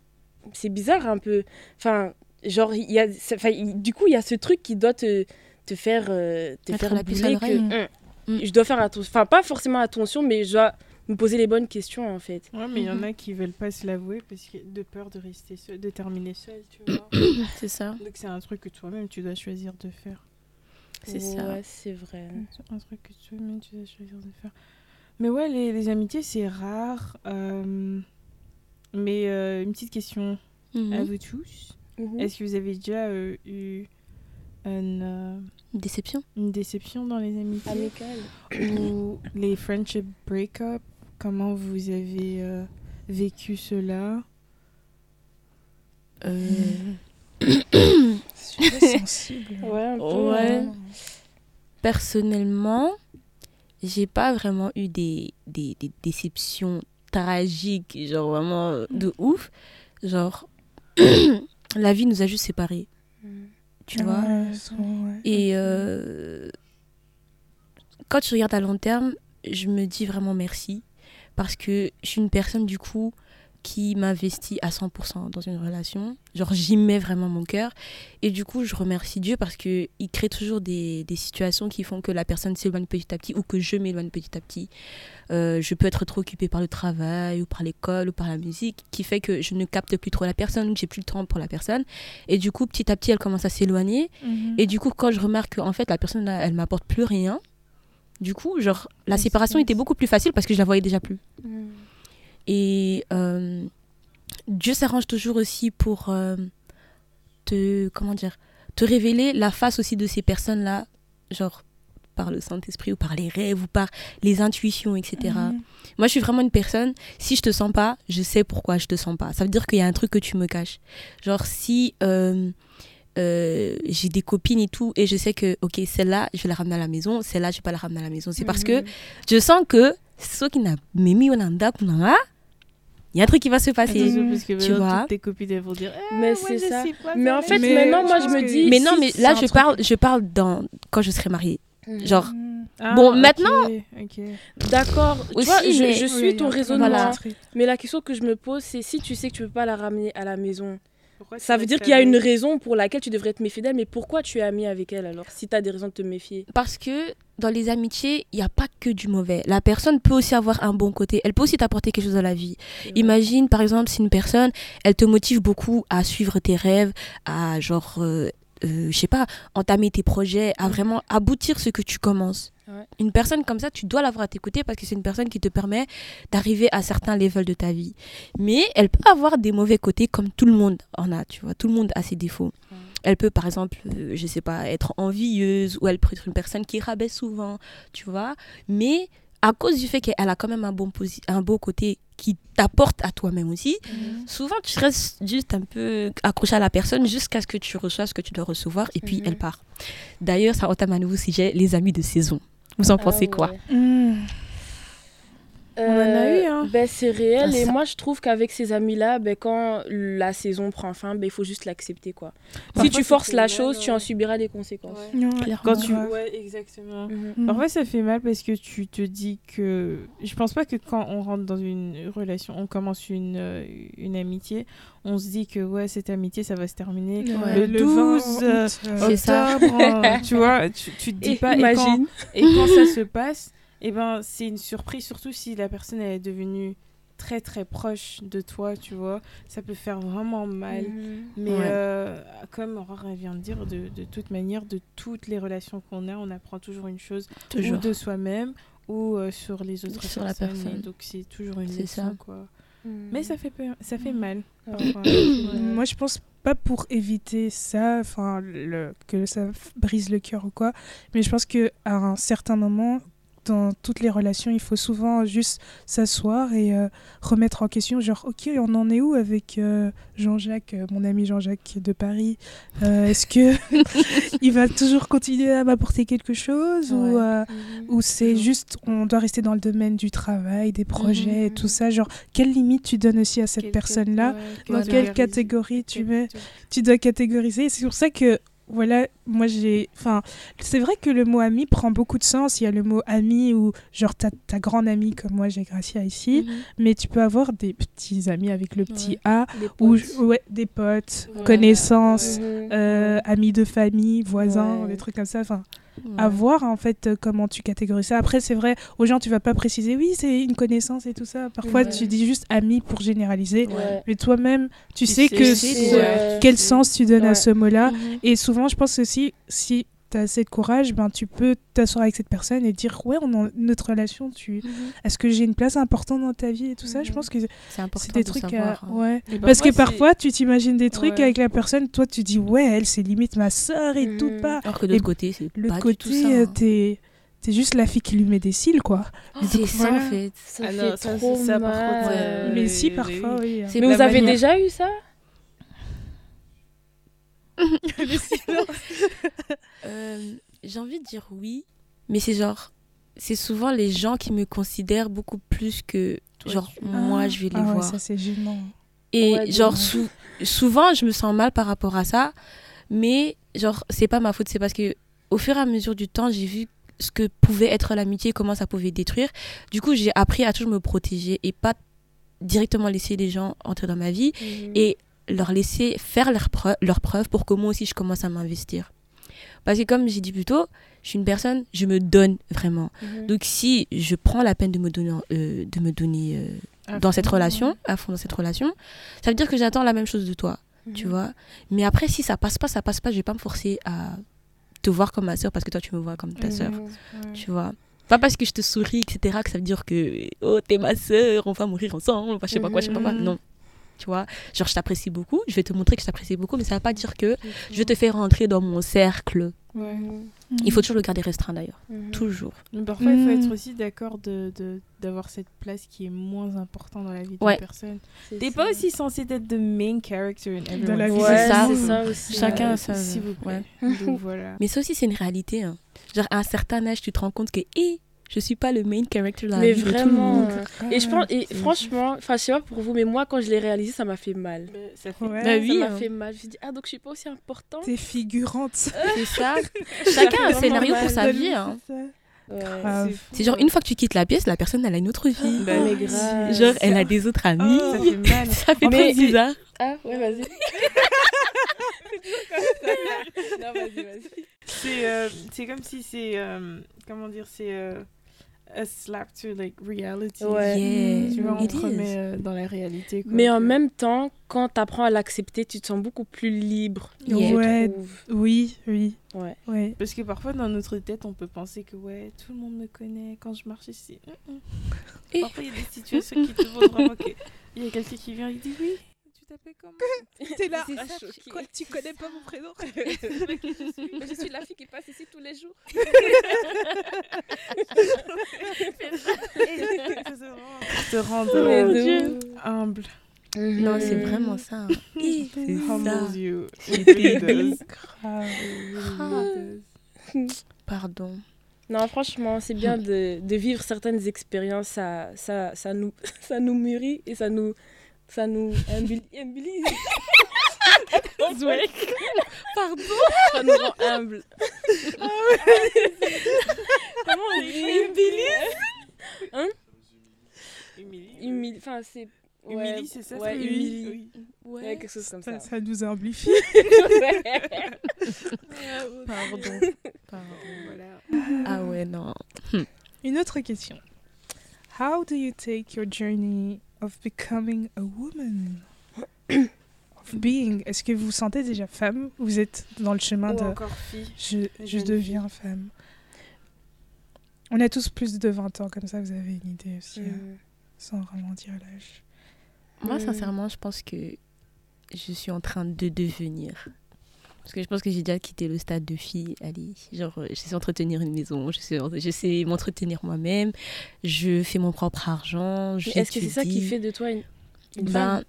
[SPEAKER 4] c'est bizarre un peu. Enfin, genre, il y a, du coup, il y a ce truc qui doit te, te faire, euh, te
[SPEAKER 3] Mettre
[SPEAKER 4] faire
[SPEAKER 3] la puce à
[SPEAKER 4] que
[SPEAKER 3] Mm.
[SPEAKER 4] je dois faire attention. Enfin, pas forcément attention, mais je dois me poser les bonnes questions en fait.
[SPEAKER 2] Ouais, mais il y en
[SPEAKER 3] Mhm.
[SPEAKER 2] a qui veulent pas se l'avouer parce que de peur de rester seul, de terminer seul, tu vois.
[SPEAKER 3] C'est ça.
[SPEAKER 2] Donc c'est un truc que toi-même tu dois choisir de faire.
[SPEAKER 3] C'est ça.
[SPEAKER 4] Ouais, c'est vrai.
[SPEAKER 2] C'est un truc que toi-même tu dois choisir de faire. Mais ouais, les, les amitiés c'est rare. euh, Mais euh, une petite question à vous tous.
[SPEAKER 4] Mhm.
[SPEAKER 2] Est-ce que vous avez déjà euh, eu une, euh,
[SPEAKER 3] Déception?
[SPEAKER 2] une déception dans les amitiés?
[SPEAKER 4] Amical.
[SPEAKER 2] ou les friendship break-up Comment vous avez euh, vécu cela?
[SPEAKER 3] Euh,
[SPEAKER 1] Sujet sensible.
[SPEAKER 4] Ouais, un peu.
[SPEAKER 3] Ouais.
[SPEAKER 4] hein.
[SPEAKER 3] Personnellement, j'ai pas vraiment eu des, des, des déceptions tragiques, genre vraiment de ouf. Genre, la vie nous a juste séparés,
[SPEAKER 4] Mhm.
[SPEAKER 3] tu vois.
[SPEAKER 1] Ouais.
[SPEAKER 3] Et euh, quand je regarde à long terme, je me dis vraiment merci. Parce que je suis une personne, du coup, qui m'investit à 100% dans une relation. Genre, j'y mets vraiment mon cœur. Et du coup, je remercie Dieu parce qu'il crée toujours des, des situations qui font que la personne s'éloigne petit à petit ou que je m'éloigne petit à petit. Euh, je peux être trop occupée par le travail ou par l'école ou par la musique, qui fait que je ne capte plus trop la personne, que j'ai plus le temps pour la personne. Et du coup, petit à petit, elle commence à s'éloigner.
[SPEAKER 1] Mhm.
[SPEAKER 3] Et du coup, quand je remarque qu'en fait, la personne, là, elle m'apporte plus rien, du coup, genre, la séparation était beaucoup plus facile parce que je la voyais déjà plus.
[SPEAKER 4] Mhm.
[SPEAKER 3] Et euh, Dieu s'arrange toujours aussi pour euh, te, comment dire, te révéler la face aussi de ces personnes-là, genre par le Saint-Esprit ou par les rêves ou par les intuitions, etc. Moi, je suis vraiment une personne, si je te sens pas, je sais pourquoi je te sens pas. Ça veut dire qu'il y a un truc que tu me caches. Genre, si euh, euh, j'ai des copines et tout, et je sais que, ok, celle-là, je vais la ramener à la maison, celle-là, je vais pas la ramener à la maison. C'est parce que
[SPEAKER 4] Mhm.
[SPEAKER 3] je sens que ce qui n'a mis au nanda, il y a un truc qui va se passer.
[SPEAKER 2] Attention, parce que
[SPEAKER 3] tu vois.
[SPEAKER 2] tes copines elles vont dire Eh,
[SPEAKER 4] Mais
[SPEAKER 2] moi,
[SPEAKER 4] c'est ça.
[SPEAKER 2] pas
[SPEAKER 4] Mais en fait, maintenant, moi,
[SPEAKER 1] je
[SPEAKER 4] me dis.
[SPEAKER 3] Mais non, mais là, je parle, je parle dans, quand je serai mariée.
[SPEAKER 4] Mhm.
[SPEAKER 3] Genre.
[SPEAKER 2] Ah,
[SPEAKER 3] Bon, maintenant-.
[SPEAKER 4] D'accord. Tu vois, je, suis ton raisonnement.
[SPEAKER 3] Voilà.
[SPEAKER 4] Mais la question que je me pose, c'est si tu sais que tu peux pas la ramener à la maison,
[SPEAKER 2] Pourquoi
[SPEAKER 4] ça veut dire qu'il y a une raison pour laquelle tu devrais te méfier d'elle. Mais pourquoi tu es amie avec elle alors Si tu as des raisons de te méfier?
[SPEAKER 3] Parce que dans les amitiés, il n'y a pas que du mauvais. La personne peut aussi avoir un bon côté. Elle peut aussi t'apporter quelque chose dans la vie. Imagine, par exemple, si une personne, elle te motive beaucoup à suivre tes rêves, à genre euh, euh, je sais pas, entamer tes projets, à vraiment aboutir ce que tu commences.
[SPEAKER 4] Ouais.
[SPEAKER 3] Une personne comme ça, tu dois l'avoir à tes côtés parce que c'est une personne qui te permet d'arriver à certains levels de ta vie. Mais elle peut avoir des mauvais côtés comme tout le monde en a, tu vois. Tout le monde a ses défauts.
[SPEAKER 4] Ouais.
[SPEAKER 3] Elle peut, par exemple, euh, je sais pas, être envieuse ou elle peut être une personne qui rabaisse souvent, tu vois. Mais à cause du fait qu'elle a quand même un bon, posi- un beau côté qui t'apporte à toi-même aussi, souvent tu restes juste un peu accroché à la personne jusqu'à ce que tu reçoives ce que tu dois recevoir et puis
[SPEAKER 4] Mhm.
[SPEAKER 3] elle part. D'ailleurs, ça entame un nouveau sujet, les amis de saison. Vous en pensez
[SPEAKER 4] Ah
[SPEAKER 3] quoi?
[SPEAKER 4] ouais.
[SPEAKER 2] On en a eu, hein.
[SPEAKER 4] Ben, c'est réel.
[SPEAKER 3] Ah,
[SPEAKER 4] et moi, je trouve qu'avec ces amis-là, ben, quand la saison prend fin, ben, il faut juste l'accepter. quoi.
[SPEAKER 2] Parfois,
[SPEAKER 4] si tu forces la chose, tu
[SPEAKER 2] ouais.
[SPEAKER 4] en subiras les conséquences.
[SPEAKER 1] Ouais,
[SPEAKER 3] Clairement.
[SPEAKER 2] Quand tu...
[SPEAKER 1] ouais.
[SPEAKER 2] Ouais, exactement.
[SPEAKER 4] Mhm.
[SPEAKER 1] Hmm.
[SPEAKER 2] Parfois, ça fait mal parce que tu te dis que. Je pense pas que quand on rentre dans une relation, on commence une, euh, une amitié, on se dit que ouais, cette amitié, ça va se terminer
[SPEAKER 3] Ouais.
[SPEAKER 2] le
[SPEAKER 1] 20
[SPEAKER 2] 12 euh,
[SPEAKER 1] août, euh,
[SPEAKER 3] C'est ça.
[SPEAKER 2] octobre. hein, tu vois, tu, tu te dis
[SPEAKER 4] Et
[SPEAKER 2] pas. Et quand,
[SPEAKER 4] imagine.
[SPEAKER 2] et quand ça se passe, et ben, c'est une surprise, surtout si la personne elle est devenue très très proche de toi, tu vois. Ça peut faire vraiment mal.
[SPEAKER 4] Mhm.
[SPEAKER 2] Mais
[SPEAKER 3] Ouais.
[SPEAKER 2] euh, comme Aurore vient de dire, de, de toute manière, de toutes les relations qu'on a, on apprend toujours une chose
[SPEAKER 3] Toujours.
[SPEAKER 2] ou de soi-même ou euh, sur les autres
[SPEAKER 3] Sur la
[SPEAKER 2] personnes.
[SPEAKER 3] personne.
[SPEAKER 2] Et donc c'est toujours une
[SPEAKER 3] C'est
[SPEAKER 2] leçon,
[SPEAKER 3] ça.
[SPEAKER 2] quoi.
[SPEAKER 4] Mhm.
[SPEAKER 2] Mais ça fait peur- ça fait mal.
[SPEAKER 4] Ouais.
[SPEAKER 2] parfois.
[SPEAKER 1] Moi, je pense pas pour éviter ça, enfin, le, que ça brise le cœur ou quoi, mais je pense que à un certain moment, dans toutes les relations, il faut souvent juste s'asseoir et euh, remettre en question, genre, ok, on en est où avec euh, Jean-Jacques, euh, mon ami Jean-Jacques de Paris? Est-ce que il va toujours continuer à m'apporter quelque chose ou,
[SPEAKER 3] Ouais.
[SPEAKER 4] Mhm.
[SPEAKER 1] ou c'est juste on doit rester dans le domaine du travail, des projets et
[SPEAKER 4] Mhm.
[SPEAKER 1] tout ça, genre, quelle limite tu donnes aussi à cette personne-là? dans quelle catégorie tu mets tu dois catégoriser? C'est pour ça que, voilà, moi j'ai. Enfin, c'est vrai que le mot ami prend beaucoup de sens. Il y a le mot ami ou genre ta, ta grande amie comme moi j'ai Gracia ici.
[SPEAKER 3] Mhm.
[SPEAKER 1] Mais tu peux avoir des petits amis avec le petit
[SPEAKER 3] Ouais.
[SPEAKER 1] A
[SPEAKER 4] Des
[SPEAKER 1] ou ouais, des potes,
[SPEAKER 4] Ouais.
[SPEAKER 1] connaissances,
[SPEAKER 4] Mhm.
[SPEAKER 1] euh, amis de famille, voisins, des trucs comme ça. Enfin,
[SPEAKER 3] Ouais.
[SPEAKER 1] à voir en fait euh, comment tu catégorises ça. Après, c'est vrai, aux gens tu vas pas préciser oui, c'est une connaissance et tout ça. Parfois,
[SPEAKER 4] Ouais.
[SPEAKER 1] tu dis juste ami pour généraliser.
[SPEAKER 4] Ouais.
[SPEAKER 1] Mais toi-même, tu,
[SPEAKER 2] Tu
[SPEAKER 1] sais,
[SPEAKER 2] sais,
[SPEAKER 1] que quel
[SPEAKER 2] tu sais.
[SPEAKER 1] sens tu donnes à ce mot-là.
[SPEAKER 3] Mhm.
[SPEAKER 1] Et souvent, je pense aussi, si tu as assez de courage, ben, tu peux t'asseoir avec cette personne et dire Ouais, on a notre relation, tu...
[SPEAKER 3] Mhm.
[SPEAKER 1] est-ce que j'ai une place importante dans ta vie et tout ça? Je
[SPEAKER 4] Mhm.
[SPEAKER 1] pense que
[SPEAKER 3] C'est important
[SPEAKER 1] c'est des
[SPEAKER 3] de
[SPEAKER 1] trucs à.
[SPEAKER 3] savoir. hein.
[SPEAKER 1] Ouais.
[SPEAKER 2] Et
[SPEAKER 1] Parce que
[SPEAKER 2] c'est-
[SPEAKER 1] parfois, tu t'imagines des trucs
[SPEAKER 2] Ouais.
[SPEAKER 1] avec la personne, toi, tu dis Ouais, elle, c'est limite ma sœur et tout,
[SPEAKER 4] Mhm.
[SPEAKER 1] pas.
[SPEAKER 3] Alors que de l'autre côté, c'est
[SPEAKER 1] Le
[SPEAKER 3] pas
[SPEAKER 1] côté,
[SPEAKER 3] du tout ça.
[SPEAKER 1] euh,
[SPEAKER 3] hein.
[SPEAKER 1] t'es t'es juste la fille qui lui met des cils, quoi.
[SPEAKER 3] C'est
[SPEAKER 1] Donc,
[SPEAKER 3] ça en
[SPEAKER 1] voilà.
[SPEAKER 3] fait.
[SPEAKER 4] Ça
[SPEAKER 2] Ah
[SPEAKER 4] fait
[SPEAKER 2] non, ça,
[SPEAKER 4] trop
[SPEAKER 2] c'est ça, par contre, euh,
[SPEAKER 1] Mais
[SPEAKER 2] les-
[SPEAKER 1] si, parfois, oui.
[SPEAKER 3] C'est
[SPEAKER 4] Mais vous avez
[SPEAKER 3] manière-
[SPEAKER 4] déjà eu ça?
[SPEAKER 3] Euh, J'ai envie de dire oui, mais c'est genre, c'est souvent les gens qui me considèrent beaucoup plus que
[SPEAKER 2] Toi,
[SPEAKER 3] genre
[SPEAKER 2] tu-
[SPEAKER 3] moi
[SPEAKER 1] Ah.
[SPEAKER 3] je vais les
[SPEAKER 1] Ah ouais,
[SPEAKER 3] voir.
[SPEAKER 1] ça, c'est gênant.
[SPEAKER 3] Et
[SPEAKER 4] Ouais,
[SPEAKER 3] genre sou- souvent je me sens mal par rapport à ça, mais genre c'est pas ma faute, c'est parce que au fur et à mesure du temps j'ai vu ce que pouvait être l'amitié, comment ça pouvait détruire. Du coup j'ai appris à toujours me protéger et pas directement laisser les gens entrer dans ma vie
[SPEAKER 4] Mhm.
[SPEAKER 3] et leur laisser faire leurs preuves leur preuve pour que moi aussi je commence à m'investir. Parce que comme j'ai dit plus tôt, je suis une personne, je me donne vraiment.
[SPEAKER 4] Mhm.
[SPEAKER 3] Donc si je prends la peine de me donner, euh, de me donner euh, dans
[SPEAKER 2] fond.
[SPEAKER 3] cette relation, à fond dans cette relation, ça veut dire que j'attends la même chose de toi, tu
[SPEAKER 4] Mhm.
[SPEAKER 3] vois. Mais après, si ça passe pas, ça passe pas, je vais pas me forcer à te voir comme ma soeur parce que toi tu me vois comme ta soeur,
[SPEAKER 4] Mhm.
[SPEAKER 2] Ouais.
[SPEAKER 3] tu vois. Pas parce que je te souris, etc., que ça veut dire que oh t'es ma soeur, on va mourir ensemble, enfin, je sais pas quoi, je sais pas quoi. Non, tu vois. Genre je t'apprécie beaucoup, je vais te montrer que je t'apprécie beaucoup, mais ça va pas dire que je te fais rentrer dans mon cercle.
[SPEAKER 2] Ouais.
[SPEAKER 4] Mhm.
[SPEAKER 3] Il faut toujours le garder restreint d'ailleurs,
[SPEAKER 4] Mhm.
[SPEAKER 3] toujours.
[SPEAKER 2] Mais parfois, il faut
[SPEAKER 1] Mm.
[SPEAKER 2] être aussi d'accord de, de- d'avoir cette place qui est moins importante dans la vie d'une
[SPEAKER 3] Ouais.
[SPEAKER 2] personne.
[SPEAKER 4] C'est
[SPEAKER 2] T'es
[SPEAKER 4] ça.
[SPEAKER 2] pas aussi censé être the main character in
[SPEAKER 1] Dans la vie,
[SPEAKER 2] everyone's
[SPEAKER 1] c'est
[SPEAKER 4] Ouais,
[SPEAKER 1] ça.
[SPEAKER 4] c'est ça aussi.
[SPEAKER 3] Chacun
[SPEAKER 2] Ouais,
[SPEAKER 3] a sa-
[SPEAKER 2] S'il vous plaît.
[SPEAKER 3] ouais.
[SPEAKER 2] Donc voilà.
[SPEAKER 3] Mais ça aussi, c'est une réalité. hein. Genre, à un certain âge, tu te rends compte que, hé, je suis pas le main character dans la
[SPEAKER 4] Mais
[SPEAKER 3] vie de tout le
[SPEAKER 4] vraiment.
[SPEAKER 3] monde.
[SPEAKER 4] euh, Et je pense, et franchement, enfin, je sais pas pour vous, mais moi, quand je l'ai réalisé, ça m'a fait mal.
[SPEAKER 2] Ça fait
[SPEAKER 1] Ouais.
[SPEAKER 3] Bah oui,
[SPEAKER 4] m'a
[SPEAKER 3] hein.
[SPEAKER 4] fait mal. Je me suis dit, ah, donc je suis pas aussi importante.
[SPEAKER 1] T'es figurante.
[SPEAKER 3] C'est ça. Chacun a un scénario pour sa vie. hein.
[SPEAKER 4] Ouais.
[SPEAKER 3] C'est genre, une fois que tu quittes la pièce, la personne, elle a une autre vie.
[SPEAKER 2] Bah
[SPEAKER 4] mais
[SPEAKER 2] oui.
[SPEAKER 4] grave.
[SPEAKER 3] Genre, elle a des autres amis.
[SPEAKER 2] Ça fait mal.
[SPEAKER 3] Ça fait trop bizarre.
[SPEAKER 4] Ah, ouais, vas-y. non, vas-y, vas-y.
[SPEAKER 2] C'est euh, c'est comme si c'est. euh, comment dire C'est. euh, a slap to like reality.
[SPEAKER 4] Ouais.
[SPEAKER 3] Yeah,
[SPEAKER 2] Tu vois, on
[SPEAKER 3] it
[SPEAKER 2] te remet euh, dans la réalité. quoi,
[SPEAKER 4] Mais en
[SPEAKER 2] que-
[SPEAKER 4] même temps, quand tu apprends à l'accepter, tu te sens beaucoup plus libre.
[SPEAKER 3] Yeah.
[SPEAKER 1] Ouais. Oui, oui,
[SPEAKER 4] Ouais.
[SPEAKER 1] ouais.
[SPEAKER 2] Parce que parfois, dans notre tête, on peut penser que ouais, tout le monde me connaît quand je marche ici. Mm, mm.
[SPEAKER 3] Et-
[SPEAKER 2] Parfois, il y a des situations qui te font vraiment que. Il y a quelqu'un qui vient et dit oui, tu t'appelles comment
[SPEAKER 1] T'es là.
[SPEAKER 4] C'est
[SPEAKER 1] ah,
[SPEAKER 4] ça,
[SPEAKER 1] tu-
[SPEAKER 4] choqué.
[SPEAKER 1] quoi, tu connais pas mon prénom
[SPEAKER 4] je suis la fille qui passe ici tous les jours.
[SPEAKER 2] Te rendre
[SPEAKER 4] ouf.
[SPEAKER 2] humble.
[SPEAKER 3] Non, c'est vraiment ça. hein.
[SPEAKER 2] Humbles you.
[SPEAKER 3] It.
[SPEAKER 1] Grave.
[SPEAKER 2] It really does.
[SPEAKER 3] Pardon.
[SPEAKER 4] Non, franchement, c'est bien de, de vivre certaines expériences. Ça, ça, ça, nous, ça nous mûrit et ça nous, ça nous humbili- humbilise.
[SPEAKER 3] Pardon.
[SPEAKER 4] ça nous rend humble. Comment on dit
[SPEAKER 2] Humili.
[SPEAKER 4] Humili- Enfin, c'est. ouais,
[SPEAKER 2] Humili, c'est ça
[SPEAKER 4] Ouais,
[SPEAKER 2] c'est
[SPEAKER 4] humili.
[SPEAKER 2] Oui.
[SPEAKER 4] Ouais,
[SPEAKER 3] Ouais.
[SPEAKER 4] quelque chose comme
[SPEAKER 1] Ça,
[SPEAKER 4] ça.
[SPEAKER 1] ça nous amplifie.
[SPEAKER 3] Pardon. Pardon.
[SPEAKER 2] Voilà.
[SPEAKER 3] Ah ouais, non.
[SPEAKER 1] Une autre question. How do you take your journey of becoming a woman? of being. Est-ce que vous vous sentez déjà femme? Vous êtes dans le chemin
[SPEAKER 2] Ou
[SPEAKER 1] de
[SPEAKER 2] encore fille.
[SPEAKER 1] je, deviens femme. On a tous plus de 20 ans, comme ça vous avez une idée aussi, hein,
[SPEAKER 4] Mm.
[SPEAKER 1] sans vraiment dire l'âge.
[SPEAKER 3] Moi,
[SPEAKER 4] Mm.
[SPEAKER 3] sincèrement, je pense que je suis en train de devenir. Parce que je pense que j'ai déjà quitté le stade de fille. Allez, genre, euh, je sais entretenir une maison, je sais, je sais m'entretenir moi-même, je fais mon propre argent.
[SPEAKER 4] Est-ce que c'est ça qui fait de toi une, une
[SPEAKER 3] Ben,
[SPEAKER 4] femme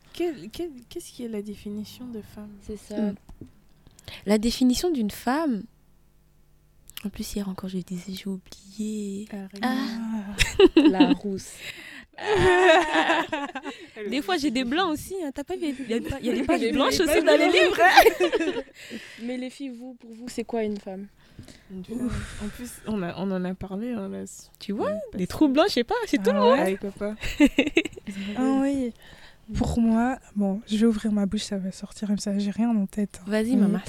[SPEAKER 2] Qu'est-ce qui est la définition de femme?
[SPEAKER 4] C'est ça.
[SPEAKER 3] Mm. La définition d'une femme. En plus, hier encore, je disais, j'ai oublié. Ah.
[SPEAKER 4] La rousse.
[SPEAKER 3] Des fois, j'ai des blancs aussi. Hein. T'as pas vu Il y a y des pages blanches aussi dans les livres.
[SPEAKER 4] Mais les filles, vous, pour vous, c'est quoi une femme?
[SPEAKER 2] En plus, on, a, on en a parlé. Hein, là,
[SPEAKER 3] Tu vois Des trous blancs, je sais pas, c'est tout le
[SPEAKER 1] Ah
[SPEAKER 3] monde.
[SPEAKER 1] ouais.
[SPEAKER 2] Avec papa.
[SPEAKER 1] Ah oui. Pour moi, bon, je vais ouvrir ma bouche, ça va sortir comme ça, j'ai rien en tête. hein.
[SPEAKER 3] Vas-y, maman.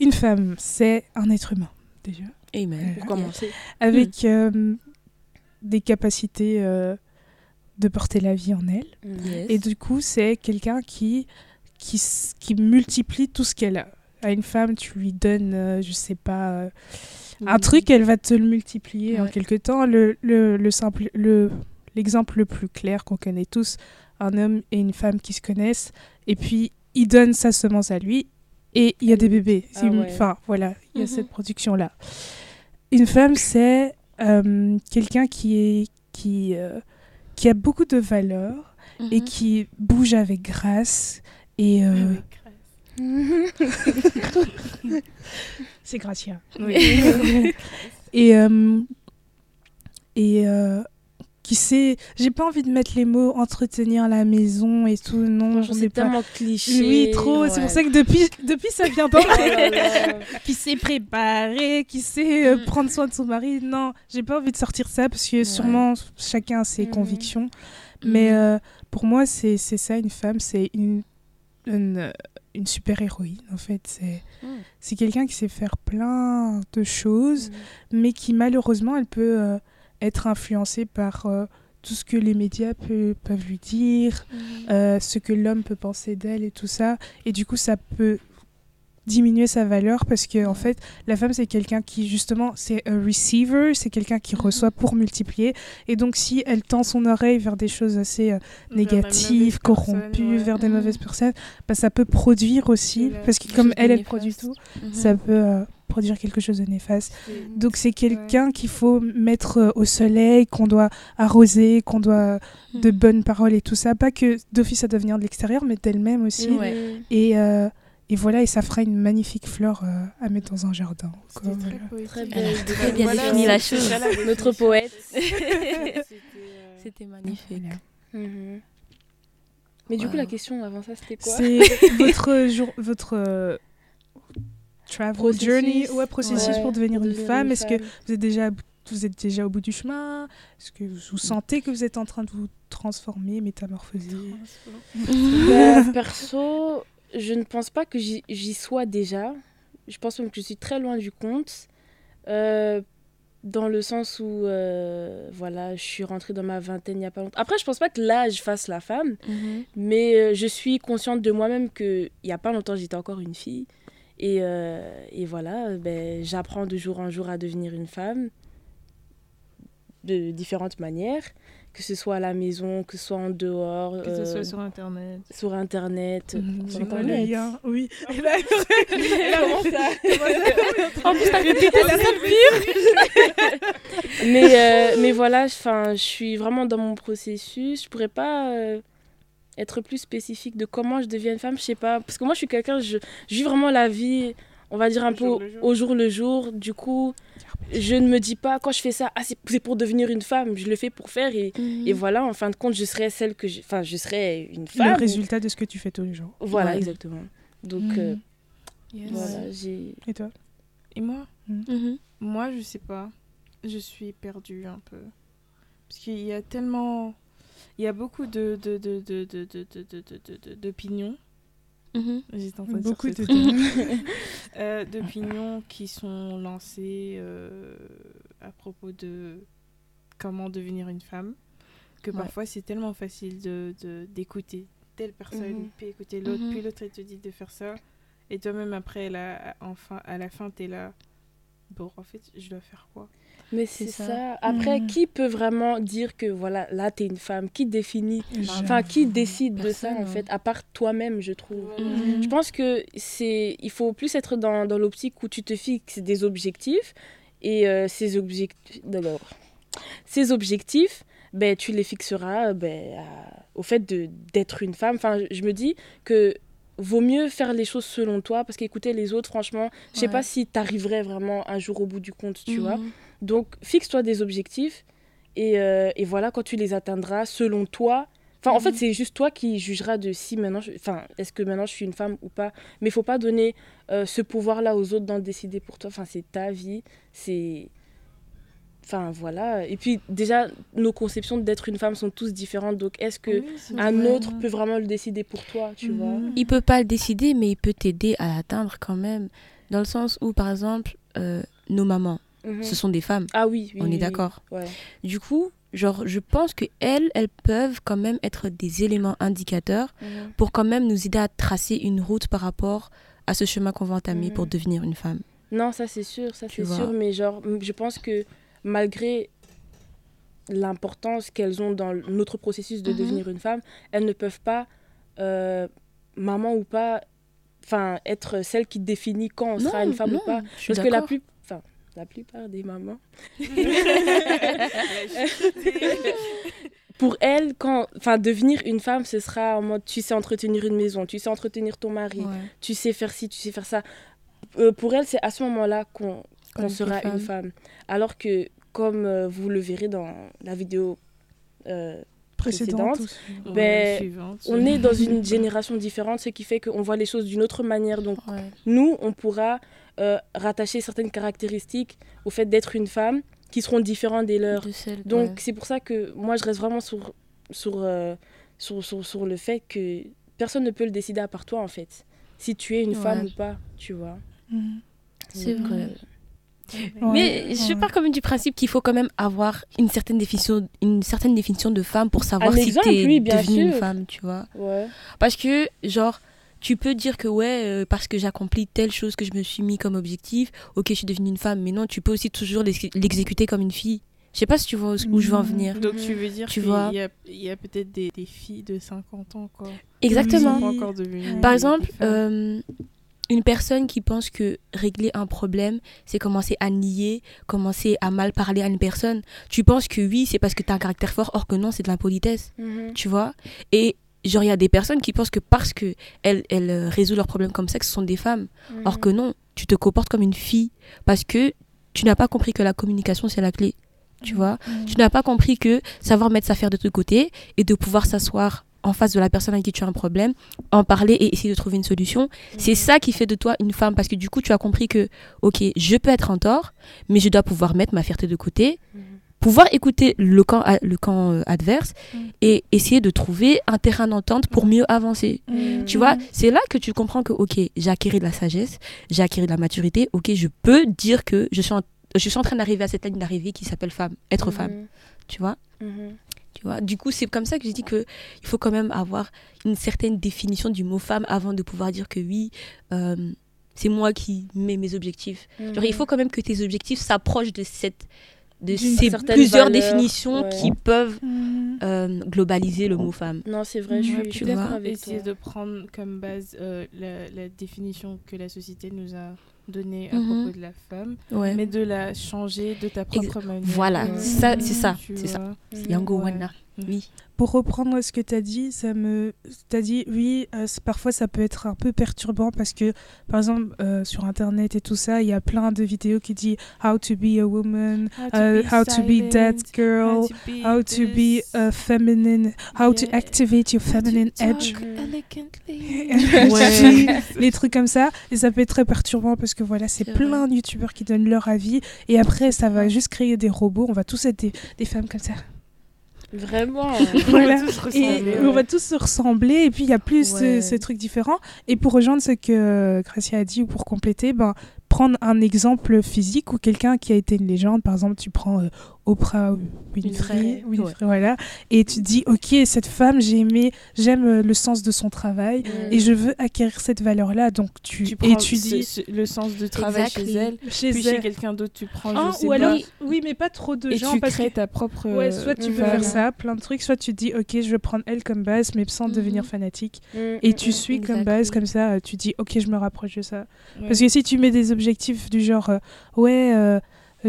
[SPEAKER 1] Une femme, c'est un être humain, déjà.
[SPEAKER 3] Amen.
[SPEAKER 4] Pour commencer.
[SPEAKER 1] Avec euh, des capacités euh, de porter la vie en elle.
[SPEAKER 3] Yes.
[SPEAKER 1] Et du coup, c'est quelqu'un qui, qui, multiplie tout ce qu'elle a. À une femme, tu lui donnes, euh, je sais pas, euh, un truc, elle va te le multiplier en quelque temps. Le, le, le simple, le, l'exemple le plus clair qu'on connaît tous, un homme et une femme qui se connaissent, et puis il donne sa semence à lui, et il y a des bébés.
[SPEAKER 4] Ah ouais.
[SPEAKER 1] Enfin, voilà, il y a
[SPEAKER 3] Mhm.
[SPEAKER 1] cette production-là. Une femme, c'est euh, quelqu'un qui, est, qui, euh, qui a beaucoup de valeur et
[SPEAKER 3] Mhm.
[SPEAKER 1] qui bouge avec grâce. Et euh,
[SPEAKER 2] Avec grâce.
[SPEAKER 1] c'est Gracia.
[SPEAKER 2] Oui.
[SPEAKER 1] et euh, et euh, qui sait, j'ai pas envie de mettre les mots entretenir la maison et tout, non,
[SPEAKER 4] Franchement,
[SPEAKER 1] j'en ai
[SPEAKER 4] c'est
[SPEAKER 1] pas.
[SPEAKER 4] tellement cliché.
[SPEAKER 1] Oui, trop. C'est pour ça que depuis, depuis ça vient
[SPEAKER 4] là.
[SPEAKER 1] qui sait préparer, qui sait
[SPEAKER 3] Mm.
[SPEAKER 1] prendre soin de son mari. Non, j'ai pas envie de sortir ça parce que sûrement chacun a ses
[SPEAKER 4] Mhm.
[SPEAKER 1] convictions. Mais euh, pour moi, c'est c'est ça, une femme, c'est une, une, euh, une super héroïne en fait. C'est
[SPEAKER 3] Mm.
[SPEAKER 1] c'est quelqu'un qui sait faire plein de choses, mais qui malheureusement, elle peut euh, être influencée par euh, tout ce que les médias peut- peuvent lui dire, euh, ce que l'homme peut penser d'elle et tout ça. Et du coup, ça peut diminuer sa valeur parce que en fait la femme c'est quelqu'un qui justement c'est un receiver c'est quelqu'un qui
[SPEAKER 3] Mhm.
[SPEAKER 1] reçoit pour multiplier et donc si elle tend son oreille vers des choses assez euh, négatives corrompues
[SPEAKER 2] ouais.
[SPEAKER 1] vers des
[SPEAKER 3] Mhm.
[SPEAKER 1] mauvaises personnes bah, ça peut produire aussi parce que comme elle elle produit tout
[SPEAKER 3] Mhm.
[SPEAKER 1] ça peut euh, produire quelque chose de néfaste donc c'est quelqu'un qu'il faut mettre euh, au soleil, qu'on doit arroser, qu'on doit de
[SPEAKER 3] Mhm.
[SPEAKER 1] bonnes paroles et tout ça. Pas que d'office à devenir de l'extérieur, mais d'elle-même aussi.
[SPEAKER 3] Ouais.
[SPEAKER 1] Et, euh, et voilà, et ça fera une magnifique fleur euh, à mettre dans un jardin. quoi,
[SPEAKER 2] très
[SPEAKER 3] bien
[SPEAKER 2] Voilà,
[SPEAKER 3] défini la chose.
[SPEAKER 2] ça, la
[SPEAKER 4] Notre poète.
[SPEAKER 2] C'était, euh,
[SPEAKER 3] magnifique.
[SPEAKER 1] Voilà.
[SPEAKER 4] Mhm. Mais du coup, la question avant ça, c'était quoi?
[SPEAKER 1] C'est votre, jour, votre euh, travel
[SPEAKER 4] Processus.
[SPEAKER 1] journey, ouais, processus
[SPEAKER 4] Ouais,
[SPEAKER 1] pour devenir une
[SPEAKER 4] devenir
[SPEAKER 1] femme. Est-ce que vous êtes déjà vous êtes déjà au bout du chemin? Est-ce que vous sentez que vous êtes en train de vous transformer, métamorphoser?
[SPEAKER 4] Bah, perso, je ne pense pas que j'y j'y sois déjà. Je pense même que je suis très loin du compte. Euh, dans le sens où, euh, voilà, je suis rentrée dans ma vingtaine il n'y a pas longtemps. Après, je pense pas que l'âge fasse la femme,
[SPEAKER 3] Mhm.
[SPEAKER 4] mais euh, je suis consciente de moi-même qu'il n'y a pas longtemps, j'étais encore une fille. Et, euh, et voilà, euh, ben, j'apprends de jour en jour à devenir une femme de différentes manières, que ce soit à la maison, que ce soit en dehors,
[SPEAKER 2] Que ce
[SPEAKER 4] euh,
[SPEAKER 2] soit sur internet.
[SPEAKER 4] sur Internet.
[SPEAKER 1] Mhm,
[SPEAKER 4] sur Internet.
[SPEAKER 1] lien Oui. Et là,
[SPEAKER 4] Comment ça
[SPEAKER 3] En plus, t'as répété la
[SPEAKER 4] mais, euh, mais voilà, je suis vraiment dans mon processus. Je pourrais pas euh, être plus spécifique de comment je deviens une femme. Je sais pas. Parce que moi, je suis quelqu'un, je, je vis vraiment la vie, on va dire un peu
[SPEAKER 2] jour
[SPEAKER 4] au,
[SPEAKER 2] le jour.
[SPEAKER 4] au jour le jour. Du coup, je ne me dis pas, quand je fais ça, ah, c'est c'est pour devenir une femme. Je le fais pour faire. Et,
[SPEAKER 3] Mhm.
[SPEAKER 4] et voilà, en fin de compte, je serai celle que je. Enfin, je serai une
[SPEAKER 1] le
[SPEAKER 4] femme.
[SPEAKER 1] résultat de ce que tu fais tous les jours.
[SPEAKER 4] Voilà,
[SPEAKER 3] Ouais.
[SPEAKER 4] exactement. Donc,
[SPEAKER 1] Mhm.
[SPEAKER 4] euh,
[SPEAKER 2] Yes.
[SPEAKER 4] voilà, j'ai.
[SPEAKER 1] Et toi?
[SPEAKER 2] Et moi?
[SPEAKER 3] Mhm.
[SPEAKER 2] Moi, je sais pas. Je suis perdue un peu. Parce qu'il y a tellement. Il y a beaucoup de d'opinions.
[SPEAKER 1] Beaucoup de
[SPEAKER 2] d'opinions qui sont lancées à propos de comment devenir une femme que parfois c'est tellement facile de d'écouter telle personne puis écouter l'autre puis l'autre te dit de faire ça et toi-même après là enfin à la fin t'es là bon en fait je dois faire quoi
[SPEAKER 4] mais
[SPEAKER 3] C'est ça.
[SPEAKER 4] ça. Après,
[SPEAKER 1] Mhm.
[SPEAKER 4] qui peut vraiment dire que voilà, là, t'es une femme? Qui définit? Enfin,
[SPEAKER 1] J'avoue.
[SPEAKER 4] qui décide de ça, en
[SPEAKER 3] hein.
[SPEAKER 4] fait, à part toi-même, je trouve.
[SPEAKER 3] Mhm.
[SPEAKER 4] Je pense que c'est, il faut plus être dans, dans l'optique où tu te fixes des objectifs et euh, ces objectifs, d'abord, ces objectifs, ben tu les fixeras ben, à- au fait de d'être une femme. Enfin, je- me dis que vaut mieux faire les choses selon toi parce qu'écouter les autres, franchement, je sais
[SPEAKER 3] Ouais.
[SPEAKER 4] pas si tu arriverais vraiment un jour au bout du compte, tu vois. Donc, fixe-toi des objectifs et, euh, et voilà, quand tu les atteindras selon toi. Enfin, en fait,
[SPEAKER 3] Mhm.
[SPEAKER 4] c'est juste toi qui jugeras de si maintenant, je- enfin, est-ce que maintenant je suis une femme ou pas. Mais il faut pas donner euh, ce pouvoir-là aux autres d'en décider pour toi. Enfin, c'est ta vie, c'est. Enfin, voilà. Et puis, déjà, nos conceptions d'être une femme sont tous différentes. Donc, est-ce que
[SPEAKER 2] Oui,
[SPEAKER 4] un
[SPEAKER 2] vrai.
[SPEAKER 4] autre peut vraiment le décider pour toi, tu vois?
[SPEAKER 1] Mhm.
[SPEAKER 3] Il peut pas le décider, mais il peut t'aider à l'atteindre quand même. Dans le sens où, par exemple, euh, nos mamans,
[SPEAKER 4] Mhm.
[SPEAKER 3] ce sont des femmes.
[SPEAKER 4] Ah oui, oui,
[SPEAKER 3] on est d'accord.
[SPEAKER 4] oui. Ouais.
[SPEAKER 3] Du coup, genre, je pense que elles, elles peuvent quand même être des éléments indicateurs
[SPEAKER 4] Mhm.
[SPEAKER 3] pour quand même nous aider à tracer une route par rapport à ce chemin qu'on va entamer
[SPEAKER 4] Mhm.
[SPEAKER 3] pour devenir une femme.
[SPEAKER 4] Non, ça c'est sûr, ça c'est sûr, mais genre, je pense que malgré l'importance qu'elles ont dans notre processus de
[SPEAKER 3] Mhm.
[SPEAKER 4] devenir une femme, elles ne peuvent pas, euh, maman ou pas, enfin, être celle qui définit quand on sera une femme
[SPEAKER 3] non,
[SPEAKER 4] ou pas. Parce que la, plus, la plupart des mamans, pour elles, quand, enfin, devenir une femme, ce sera en mode, tu sais entretenir une maison, tu sais entretenir ton mari,
[SPEAKER 3] Ouais.
[SPEAKER 4] tu sais faire ci, tu sais faire ça. Euh, pour elle, c'est à ce moment-là qu'on sera
[SPEAKER 3] une
[SPEAKER 4] une femme. Alors que, comme euh, vous le verrez dans la vidéo euh,
[SPEAKER 1] Précédente.
[SPEAKER 4] précédente,
[SPEAKER 1] ou-
[SPEAKER 2] Ouais,
[SPEAKER 4] Ben,
[SPEAKER 2] suivante.
[SPEAKER 4] on est dans une génération différente, ce qui fait qu'on voit les choses d'une autre manière. Donc,
[SPEAKER 3] Ouais.
[SPEAKER 4] nous, on pourra euh, rattacher certaines caractéristiques au fait d'être une femme qui seront différentes des leurs.
[SPEAKER 3] De celle-
[SPEAKER 4] Donc,
[SPEAKER 3] ouais.
[SPEAKER 4] c'est pour ça que moi, je reste vraiment sur, sur, euh, sur, sur, sur le fait que personne ne peut le décider à part toi, en fait. Si tu es une
[SPEAKER 3] Ouais.
[SPEAKER 4] femme ou pas, tu vois.
[SPEAKER 1] Mhm.
[SPEAKER 3] C'est vrai.
[SPEAKER 4] euh,
[SPEAKER 1] Ouais,
[SPEAKER 3] Mais je pars quand même du principe qu'il faut quand même avoir une certaine définition, une certaine définition de femme pour savoir
[SPEAKER 4] Un
[SPEAKER 3] si
[SPEAKER 4] oui, bien
[SPEAKER 3] devenue une femme, tu vois.
[SPEAKER 4] ouais.
[SPEAKER 3] Parce que, genre, tu peux dire que, ouais, euh, parce que j'accomplis telle chose que je me suis mis comme objectif, ok, je suis devenue une femme. Mais non, tu peux aussi toujours l'exé- l'exécuter comme une fille. Je sais pas si tu vois où je veux en
[SPEAKER 1] Mhm.
[SPEAKER 3] venir.
[SPEAKER 2] Donc tu veux dire
[SPEAKER 3] Tu
[SPEAKER 2] qu'il
[SPEAKER 3] vois.
[SPEAKER 2] y a, y a peut-être des, des filles de 50 ans quoi.
[SPEAKER 3] Exactement.
[SPEAKER 2] Qui sont
[SPEAKER 1] Oui.
[SPEAKER 2] pas encore devenues
[SPEAKER 3] Par exemple, euh, une personne qui pense que régler un problème, c'est commencer à nier, commencer à mal parler à une personne. Tu penses que oui, c'est parce que tu as un caractère fort, or que non, c'est de l'impolitesse.
[SPEAKER 4] Mhm.
[SPEAKER 3] tu vois? Et genre, il y a des personnes qui pensent que parce que elles, elles euh, résolvent leurs problèmes comme ça, que ce sont des femmes. Or que non, tu te comportes comme une fille parce que tu n'as pas compris que la communication, c'est la clé. Tu vois?
[SPEAKER 1] Mhm.
[SPEAKER 3] Tu n'as pas compris que savoir mettre sa affaire de ton côté et de pouvoir s'asseoir en face de la personne avec qui tu as un problème, en parler et essayer de trouver une solution, c'est ça qui fait de toi une femme parce que du coup, tu as compris que, ok, je peux être en tort, mais je dois pouvoir mettre ma fierté de côté,
[SPEAKER 4] Mhm.
[SPEAKER 3] pouvoir écouter le camp, le camp euh, adverse
[SPEAKER 1] Mm.
[SPEAKER 3] et essayer de trouver un terrain d'entente pour mieux avancer.
[SPEAKER 1] Mhm.
[SPEAKER 3] Tu vois, c'est là que tu comprends que, ok, j'ai acquis de la sagesse, j'ai acquis de la maturité, ok, je peux dire que je suis en, je suis en train d'arriver à cette ligne d'arrivée qui s'appelle femme, être femme,
[SPEAKER 4] Mhm.
[SPEAKER 3] tu vois? Tu vois, du coup, c'est comme ça que j'ai dit que il faut quand même avoir une certaine définition du mot femme avant de pouvoir dire que oui, euh, c'est moi qui mets mes objectifs. Genre, il
[SPEAKER 4] Mhm.
[SPEAKER 3] faut quand même que tes objectifs s'approchent de cette de ces plusieurs
[SPEAKER 4] valeur,
[SPEAKER 3] définitions
[SPEAKER 4] ouais.
[SPEAKER 3] qui peuvent
[SPEAKER 1] Mhm.
[SPEAKER 3] euh, globaliser le mot femme.
[SPEAKER 4] Non, c'est vrai, je
[SPEAKER 2] Ouais,
[SPEAKER 4] suis, d'accord avec
[SPEAKER 2] essayer
[SPEAKER 4] toi.
[SPEAKER 2] de prendre comme base euh, la, la définition que la société nous a donnée à
[SPEAKER 3] Mhm.
[SPEAKER 2] propos de la femme,
[SPEAKER 3] Ouais.
[SPEAKER 2] mais de la changer de ta propre manière.
[SPEAKER 3] voilà,
[SPEAKER 4] Ouais.
[SPEAKER 3] ça, c'est ça, c'est ça. Yango. Wana. Oui.
[SPEAKER 1] Pour reprendre ce que tu as dit, ça me t'as dit oui, euh, parfois ça peut être un peu perturbant parce que par exemple euh, sur internet et tout ça, il y a plein de vidéos qui disent how to be a woman, uh, how to be that girl, how to be a feminine, how to
[SPEAKER 2] Yeah.
[SPEAKER 1] activate your feminine edge. Ouais. les trucs comme ça et ça peut être très perturbant parce que voilà c'est
[SPEAKER 3] C'est
[SPEAKER 1] plein de youtubeurs qui donnent leur avis et après ça va juste créer des robots on va tous être des, des femmes comme ça
[SPEAKER 4] Vraiment.
[SPEAKER 1] Voilà.
[SPEAKER 2] tous
[SPEAKER 1] et
[SPEAKER 2] ressembler,
[SPEAKER 1] on va tous se ressembler et puis il y a plus
[SPEAKER 3] Ouais.
[SPEAKER 1] ce, ce truc différent et pour rejoindre ce que Gracia a dit ou pour compléter ben prendre un exemple physique ou quelqu'un qui a été une légende par exemple tu prends euh, Oprah Winfrey,
[SPEAKER 3] Winfrey,
[SPEAKER 1] Winfrey, voilà et tu te dis ok cette femme j'ai aimé j'aime euh, le sens de son travail
[SPEAKER 4] Mhm.
[SPEAKER 1] et je veux acquérir cette valeur là donc tu,
[SPEAKER 2] tu prends
[SPEAKER 1] étudies
[SPEAKER 2] ce- ce- le sens de travail
[SPEAKER 3] Exactly.
[SPEAKER 2] chez elle,
[SPEAKER 1] chez
[SPEAKER 2] puis
[SPEAKER 1] elle.
[SPEAKER 2] chez quelqu'un d'autre tu prends,
[SPEAKER 1] Ah,
[SPEAKER 2] je sais
[SPEAKER 1] ou
[SPEAKER 2] pas,
[SPEAKER 1] alors, oui, mais pas trop de
[SPEAKER 2] et
[SPEAKER 1] gens
[SPEAKER 2] tu
[SPEAKER 1] parce
[SPEAKER 2] crées
[SPEAKER 1] que
[SPEAKER 2] ta propre.
[SPEAKER 1] ouais, soit tu peux
[SPEAKER 4] voilà.
[SPEAKER 1] faire ça, plein de trucs, soit tu te dis ok, je vais prendre elle comme base, mais sans
[SPEAKER 3] Mhm.
[SPEAKER 1] devenir fanatique.
[SPEAKER 4] Mhm,
[SPEAKER 1] Et tu suis comme base, comme ça, euh, tu dis ok, je me rapproche de ça.
[SPEAKER 2] Ouais.
[SPEAKER 1] Parce que si tu mets des objectifs du genre euh, ouais, euh,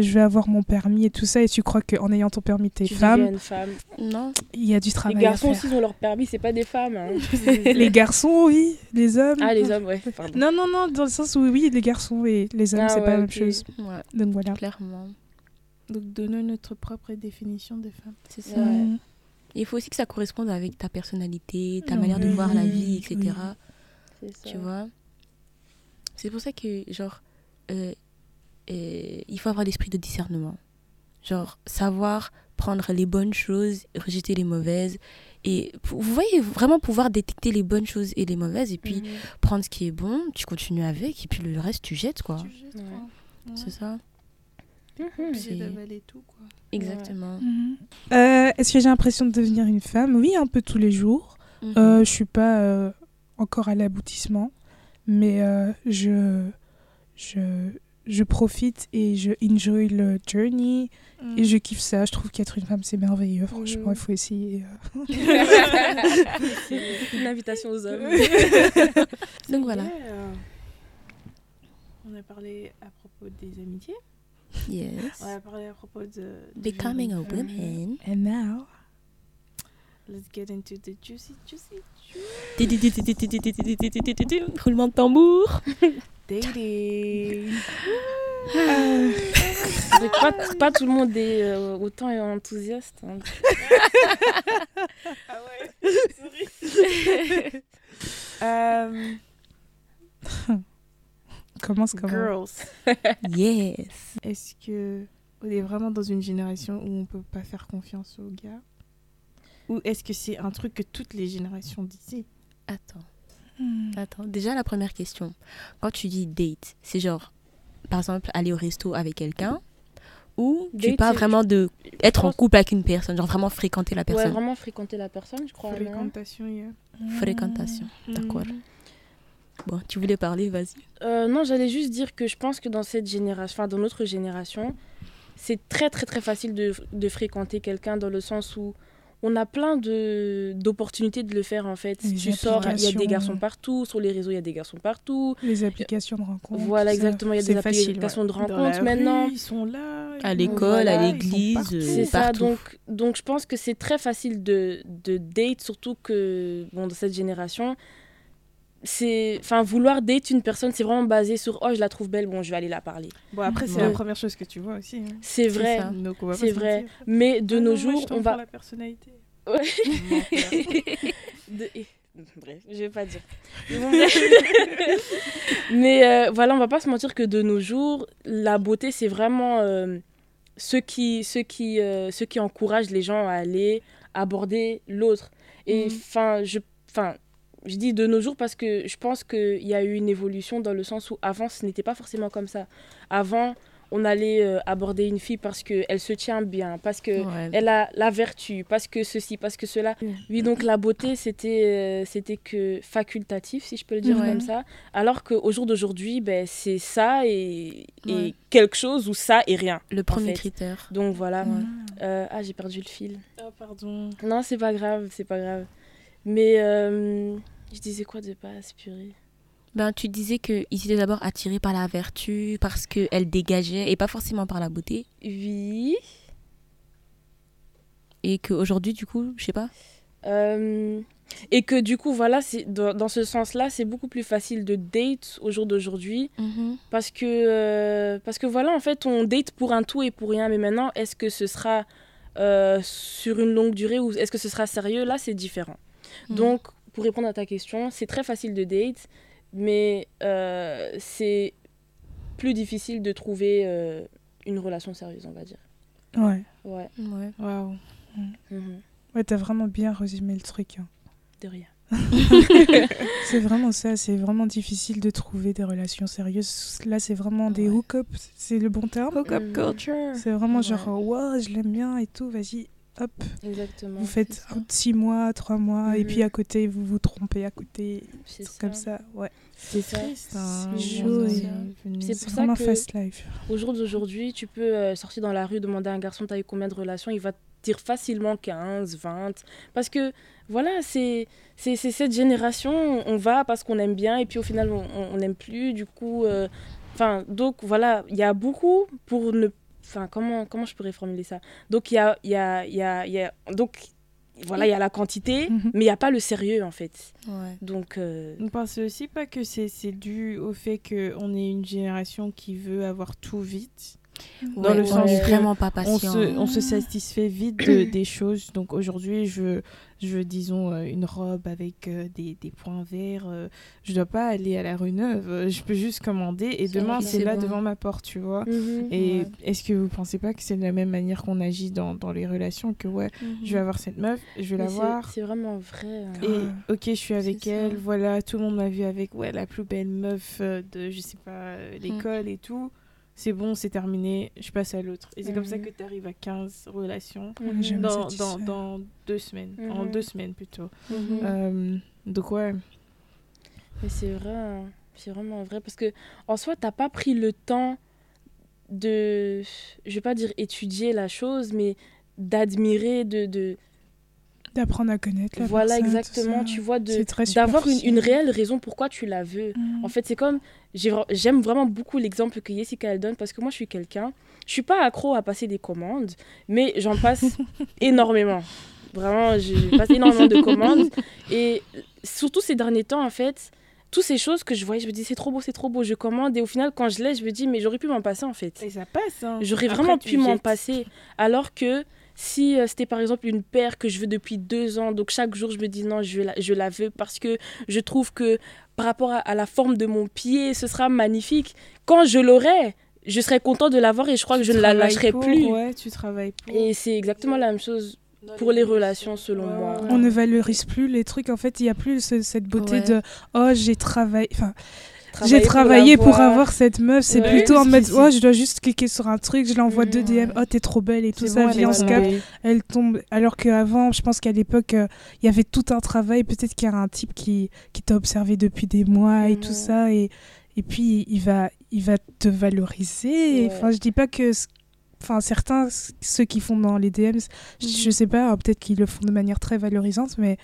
[SPEAKER 1] je vais avoir mon permis et tout ça, et tu crois qu'en ayant ton permis, t'es
[SPEAKER 4] Tu
[SPEAKER 1] femme,
[SPEAKER 4] deviens une femme.
[SPEAKER 3] Non.
[SPEAKER 1] il y a du
[SPEAKER 4] Les
[SPEAKER 1] travail
[SPEAKER 4] garçons
[SPEAKER 1] à
[SPEAKER 4] aussi ils ont leur permis, c'est pas des femmes. hein.
[SPEAKER 1] les garçons, oui, les hommes.
[SPEAKER 4] Ah, les hommes, ouais. Pardon.
[SPEAKER 1] Non, non, non, dans le sens où oui, les garçons et les hommes,
[SPEAKER 4] Ah
[SPEAKER 1] c'est
[SPEAKER 4] ouais,
[SPEAKER 1] pas la même chose.
[SPEAKER 3] Ouais,
[SPEAKER 1] Donc voilà.
[SPEAKER 3] clairement.
[SPEAKER 2] Donc donnons notre propre définition des femmes.
[SPEAKER 3] C'est ça.
[SPEAKER 4] Ouais.
[SPEAKER 3] Il faut aussi que ça corresponde avec ta personnalité, ta
[SPEAKER 1] Oui,
[SPEAKER 3] manière de voir la vie,
[SPEAKER 1] oui.
[SPEAKER 3] etc.
[SPEAKER 4] C'est ça.
[SPEAKER 3] Tu vois? C'est pour ça que, genre, euh, il faut avoir l'esprit de discernement. Genre, savoir prendre les bonnes choses, rejeter les mauvaises. Et vous voyez, vraiment pouvoir détecter les bonnes choses et les mauvaises, et puis
[SPEAKER 4] Mhm.
[SPEAKER 3] prendre ce qui est bon, tu continues avec, et puis le reste, tu jettes, quoi.
[SPEAKER 2] Tu jettes,
[SPEAKER 4] Ouais.
[SPEAKER 2] quoi. Ouais.
[SPEAKER 3] C'est ça.
[SPEAKER 2] Obligé
[SPEAKER 3] c'est-
[SPEAKER 2] d'avaler tout, quoi.
[SPEAKER 3] Exactement.
[SPEAKER 1] Mhm. Euh, Est-ce que j'ai l'impression de devenir une femme? Oui, un peu tous les jours.
[SPEAKER 3] Mhm.
[SPEAKER 1] Euh, je suis pas euh, encore à l'aboutissement, mais euh, je, je, je profite et je enjoy le journey
[SPEAKER 2] Mm.
[SPEAKER 1] et je kiffe ça. Je trouve qu'être une femme c'est merveilleux. Franchement, il faut essayer. euh.
[SPEAKER 4] C'est une invitation aux hommes.
[SPEAKER 3] Donc voilà.
[SPEAKER 2] Yeah. On a parlé à propos des amitiés.
[SPEAKER 3] Yes.
[SPEAKER 2] On a parlé à propos de. de
[SPEAKER 3] Becoming a woman.
[SPEAKER 1] And now,
[SPEAKER 2] Let's get into the juicy, juicy,
[SPEAKER 3] Roulement de tambour.
[SPEAKER 2] dating.
[SPEAKER 4] Pas, pas tout le monde est euh, autant enthousiaste. hein.
[SPEAKER 2] Euh,
[SPEAKER 1] commence comment?
[SPEAKER 2] Girls.
[SPEAKER 3] Yes.
[SPEAKER 2] Est-ce que on est vraiment dans une génération où on peut pas faire confiance aux gars? Ou est-ce que c'est un truc que toutes les générations disaient?
[SPEAKER 3] Attends,
[SPEAKER 1] Hmm.
[SPEAKER 3] attends. Déjà, la première question. Quand tu dis date, c'est genre, par exemple, aller au resto avec quelqu'un ou tu
[SPEAKER 4] Date,
[SPEAKER 3] parles
[SPEAKER 4] c'est-
[SPEAKER 3] vraiment de être en couple avec une personne, genre vraiment fréquenter la
[SPEAKER 4] Ouais,
[SPEAKER 3] personne.
[SPEAKER 4] vraiment fréquenter la personne, je crois.
[SPEAKER 2] Fréquentation, yeah.
[SPEAKER 3] Fréquentation. D'accord.
[SPEAKER 2] Mhm.
[SPEAKER 3] Bon, tu voulais parler, vas-y.
[SPEAKER 4] Euh, non, j'allais juste dire que je pense que dans cette génération, enfin dans notre génération, c'est très très très facile de, de fréquenter quelqu'un dans le sens où on a plein de d'opportunités de le faire en fait.
[SPEAKER 1] Les
[SPEAKER 4] tu sors, il y a des garçons partout, sur les réseaux il y a des garçons partout.
[SPEAKER 1] Les applications de rencontre.
[SPEAKER 4] voilà exactement, il y a des
[SPEAKER 1] facile,
[SPEAKER 4] applications de rencontres
[SPEAKER 2] rue,
[SPEAKER 4] maintenant.
[SPEAKER 2] ils sont là.
[SPEAKER 3] À l'école,
[SPEAKER 4] Voilà,
[SPEAKER 3] à l'église,
[SPEAKER 4] C'est ça,
[SPEAKER 3] partout.
[SPEAKER 4] donc, donc je pense que c'est très facile de, de date, surtout que bon, dans cette génération, c'est, enfin, vouloir date une personne, c'est vraiment basé sur oh je la trouve belle, bon je vais aller la parler.
[SPEAKER 2] Bon, après, c'est
[SPEAKER 3] Ouais.
[SPEAKER 2] la première chose que tu vois aussi. hein.
[SPEAKER 4] C'est vrai, c'est vrai. Mais de
[SPEAKER 2] Ah
[SPEAKER 4] nos
[SPEAKER 2] non, moi, je
[SPEAKER 4] jours, on va.
[SPEAKER 2] la personnalité.
[SPEAKER 4] Ouais. De- Bref, je vais pas dire. Mais, euh, voilà, on va pas se mentir que de nos jours, la beauté, c'est vraiment euh, ce qui, ce qui, euh, ce qui encourage les gens à aller aborder l'autre. Et
[SPEAKER 3] Mhm.
[SPEAKER 4] enfin, je, enfin, je dis de nos jours parce que je pense qu'il y a eu une évolution dans le sens où avant, ce n'était pas forcément comme ça. Avant, on allait euh, aborder une fille parce qu'elle se tient bien, parce que
[SPEAKER 3] Ouais.
[SPEAKER 4] elle a la vertu, parce que ceci, parce que cela.
[SPEAKER 2] Mm.
[SPEAKER 4] Oui, donc la beauté, c'était euh, c'était que facultatif, si je peux le dire
[SPEAKER 3] Ouais.
[SPEAKER 4] comme ça. Alors qu'au jour d'aujourd'hui, ben, c'est ça et, et
[SPEAKER 3] Ouais.
[SPEAKER 4] quelque chose ou ça et rien.
[SPEAKER 3] Le premier
[SPEAKER 4] fait.
[SPEAKER 3] critère.
[SPEAKER 4] Donc voilà.
[SPEAKER 3] Ouais.
[SPEAKER 4] Euh, ah, j'ai perdu le fil.
[SPEAKER 2] Ah, pardon.
[SPEAKER 4] Non, c'est pas grave, c'est pas grave. Mais euh, je disais quoi de pas aspirer?
[SPEAKER 3] Ben, tu disais qu'ils étaient d'abord attirés par la vertu, parce qu'elle dégageait, et pas forcément par la beauté.
[SPEAKER 4] Oui.
[SPEAKER 3] Et qu'aujourd'hui, du coup, je sais pas.
[SPEAKER 4] Euh, et que du coup, voilà, c'est dans, dans ce sens-là, c'est beaucoup plus facile de date au jour d'aujourd'hui parce que euh, parce que voilà, en fait, on date pour un tout et pour rien. Mais maintenant, est-ce que ce sera euh, sur une longue durée ou est-ce que ce sera sérieux? Là, c'est différent.
[SPEAKER 3] Mhm.
[SPEAKER 4] Donc, pour répondre à ta question, c'est très facile de date, mais euh, c'est plus difficile de trouver euh, une relation sérieuse, on va dire.
[SPEAKER 1] Ouais.
[SPEAKER 4] Ouais.
[SPEAKER 3] Ouais.
[SPEAKER 2] Waouh.
[SPEAKER 4] Mhm.
[SPEAKER 1] Ouais, t'as vraiment bien résumé le truc. hein.
[SPEAKER 4] De rien.
[SPEAKER 1] C'est vraiment ça, c'est vraiment difficile de trouver des relations sérieuses. Là, c'est vraiment des
[SPEAKER 3] Ouais.
[SPEAKER 1] hook-ups, c'est le bon terme.
[SPEAKER 2] Hook-up
[SPEAKER 4] Mm.
[SPEAKER 2] culture.
[SPEAKER 1] C'est vraiment
[SPEAKER 4] Ouais.
[SPEAKER 1] genre, wow, je l'aime bien et tout, vas-y, hop.
[SPEAKER 4] Exactement.
[SPEAKER 1] Vous faites
[SPEAKER 4] c'est
[SPEAKER 1] out six mois, trois mois, et
[SPEAKER 4] Mhm.
[SPEAKER 1] puis à côté, vous vous trompez à côté,
[SPEAKER 4] C'est
[SPEAKER 1] comme ça. Ouais,
[SPEAKER 2] C'est
[SPEAKER 4] ça.
[SPEAKER 2] triste. hein,
[SPEAKER 1] C'est chaud.
[SPEAKER 4] C'est
[SPEAKER 1] c'est
[SPEAKER 4] pour ça que-
[SPEAKER 1] fast life.
[SPEAKER 4] Au jour d'aujourd'hui, tu peux euh, sortir dans la rue, demander à un garçon t'as eu combien de relations, il va te dire facilement 15, 20. Parce que voilà, c'est c'est c'est cette génération, on va parce qu'on aime bien et puis au final on n'aime plus. Du coup, euh, enfin, donc voilà, il y a beaucoup pour ne. Enfin, comment, comment je pourrais formuler ça? Donc il y a, il y, a, il y, a, y a. Donc voilà, il y a la quantité,
[SPEAKER 1] Mhm.
[SPEAKER 4] mais il n'y a pas le sérieux en fait.
[SPEAKER 3] Ouais.
[SPEAKER 4] Donc. euh,
[SPEAKER 2] Vous pensez aussi pas que c'est c'est dû au fait qu'on est une génération qui veut avoir tout vite?
[SPEAKER 3] Dans
[SPEAKER 2] le
[SPEAKER 3] on
[SPEAKER 2] sens
[SPEAKER 3] est
[SPEAKER 2] que
[SPEAKER 3] vraiment pas
[SPEAKER 2] on
[SPEAKER 3] patient.
[SPEAKER 2] se, on se satisfait vite de- des choses. Donc aujourd'hui, je veux, je veux, disons, euh, une robe avec euh, des, des points verts. euh, je dois pas aller à la rue neuve. Je peux juste commander et demain, c'est là
[SPEAKER 3] bon.
[SPEAKER 2] devant ma porte, tu vois.
[SPEAKER 4] mhm.
[SPEAKER 2] Et
[SPEAKER 3] Ouais.
[SPEAKER 2] est-ce que vous pensez pas que c'est de la même manière qu'on agit dans, dans les relations Que ouais, je vais avoir cette meuf, je vais la
[SPEAKER 4] Mais c'est-
[SPEAKER 2] voir.
[SPEAKER 4] C'est vraiment vrai. hein.
[SPEAKER 2] Et ok, je suis avec
[SPEAKER 4] ça.
[SPEAKER 2] elle, voilà, tout le monde m'a vu avec ouais, la plus belle meuf de, je sais pas, euh, l'école et tout. C'est bon, c'est terminé, je passe à l'autre. Et c'est comme ça
[SPEAKER 4] Mhm.
[SPEAKER 2] que tu arrives à 15 relations dans, dans,
[SPEAKER 1] satisfait.
[SPEAKER 2] dans deux semaines, en
[SPEAKER 4] Mhm.
[SPEAKER 2] deux semaines plutôt.
[SPEAKER 4] Mhm.
[SPEAKER 2] Euh, donc ouais,
[SPEAKER 4] Mais c'est vrai, hein. c'est vraiment vrai. Parce que en soi, t'as pas pris le temps de, je vais pas dire étudier la chose, mais d'admirer, de, de...
[SPEAKER 1] D'apprendre à connaître la
[SPEAKER 4] voilà
[SPEAKER 1] personne,
[SPEAKER 4] exactement, tu vois, de d'avoir une, réelle raison pourquoi tu la veux. En fait, c'est comme, j'aime vraiment beaucoup l'exemple que Jessica elle donne parce que moi, je suis quelqu'un, je suis pas accro à passer des commandes, mais j'en passe énormément. Vraiment, je passe énormément de commandes. Et surtout ces derniers temps, en fait, toutes ces choses que je voyais, je me dis, c'est trop beau, c'est trop beau, je commande. Et au final, quand je l'ai, je me dis, mais j'aurais pu m'en passer, en fait.
[SPEAKER 2] et ça passe. Hein.
[SPEAKER 4] J'aurais vraiment pu m'en passer. Alors que si euh, c'était par exemple une paire que je veux depuis deux ans, donc chaque jour je me dis non, je la, je la veux parce que je trouve que par rapport à, à la forme de mon pied, ce sera magnifique. Quand je l'aurai, je serai content de l'avoir et je crois que je ne la lâcherai
[SPEAKER 2] pour,
[SPEAKER 4] plus.
[SPEAKER 2] Ouais, tu travailles pour.
[SPEAKER 4] Et c'est exactement la même chose pour les relations, selon moi.
[SPEAKER 1] On ne valorise plus les trucs. En fait, il n'y a plus ce- cette beauté
[SPEAKER 3] Ouais.
[SPEAKER 1] de oh j'ai travaillé. Enfin,
[SPEAKER 4] Pour
[SPEAKER 1] travaillé pour, avoir cette meuf. C'est
[SPEAKER 4] Ouais.
[SPEAKER 1] plutôt en mode oh je dois juste cliquer sur un truc, je l'envoie deux. DM. Oh t'es trop belle et tout ça.
[SPEAKER 2] bon,
[SPEAKER 1] Viens on se capte. Elle tombe. Alors qu'avant, je pense qu'à l'époque, euh, il y avait tout un travail. Peut-être qu'il y a un type qui, qui t'a observé depuis des mois et tout
[SPEAKER 4] Mhm.
[SPEAKER 1] ça. Et, et puis, il va, il va te valoriser.
[SPEAKER 4] Ouais.
[SPEAKER 1] Enfin, je dis pas que. Enfin, certains, ceux qui font dans les DMs, je- je sais pas, alors peut-être qu'ils le font de manière très valorisante, mais,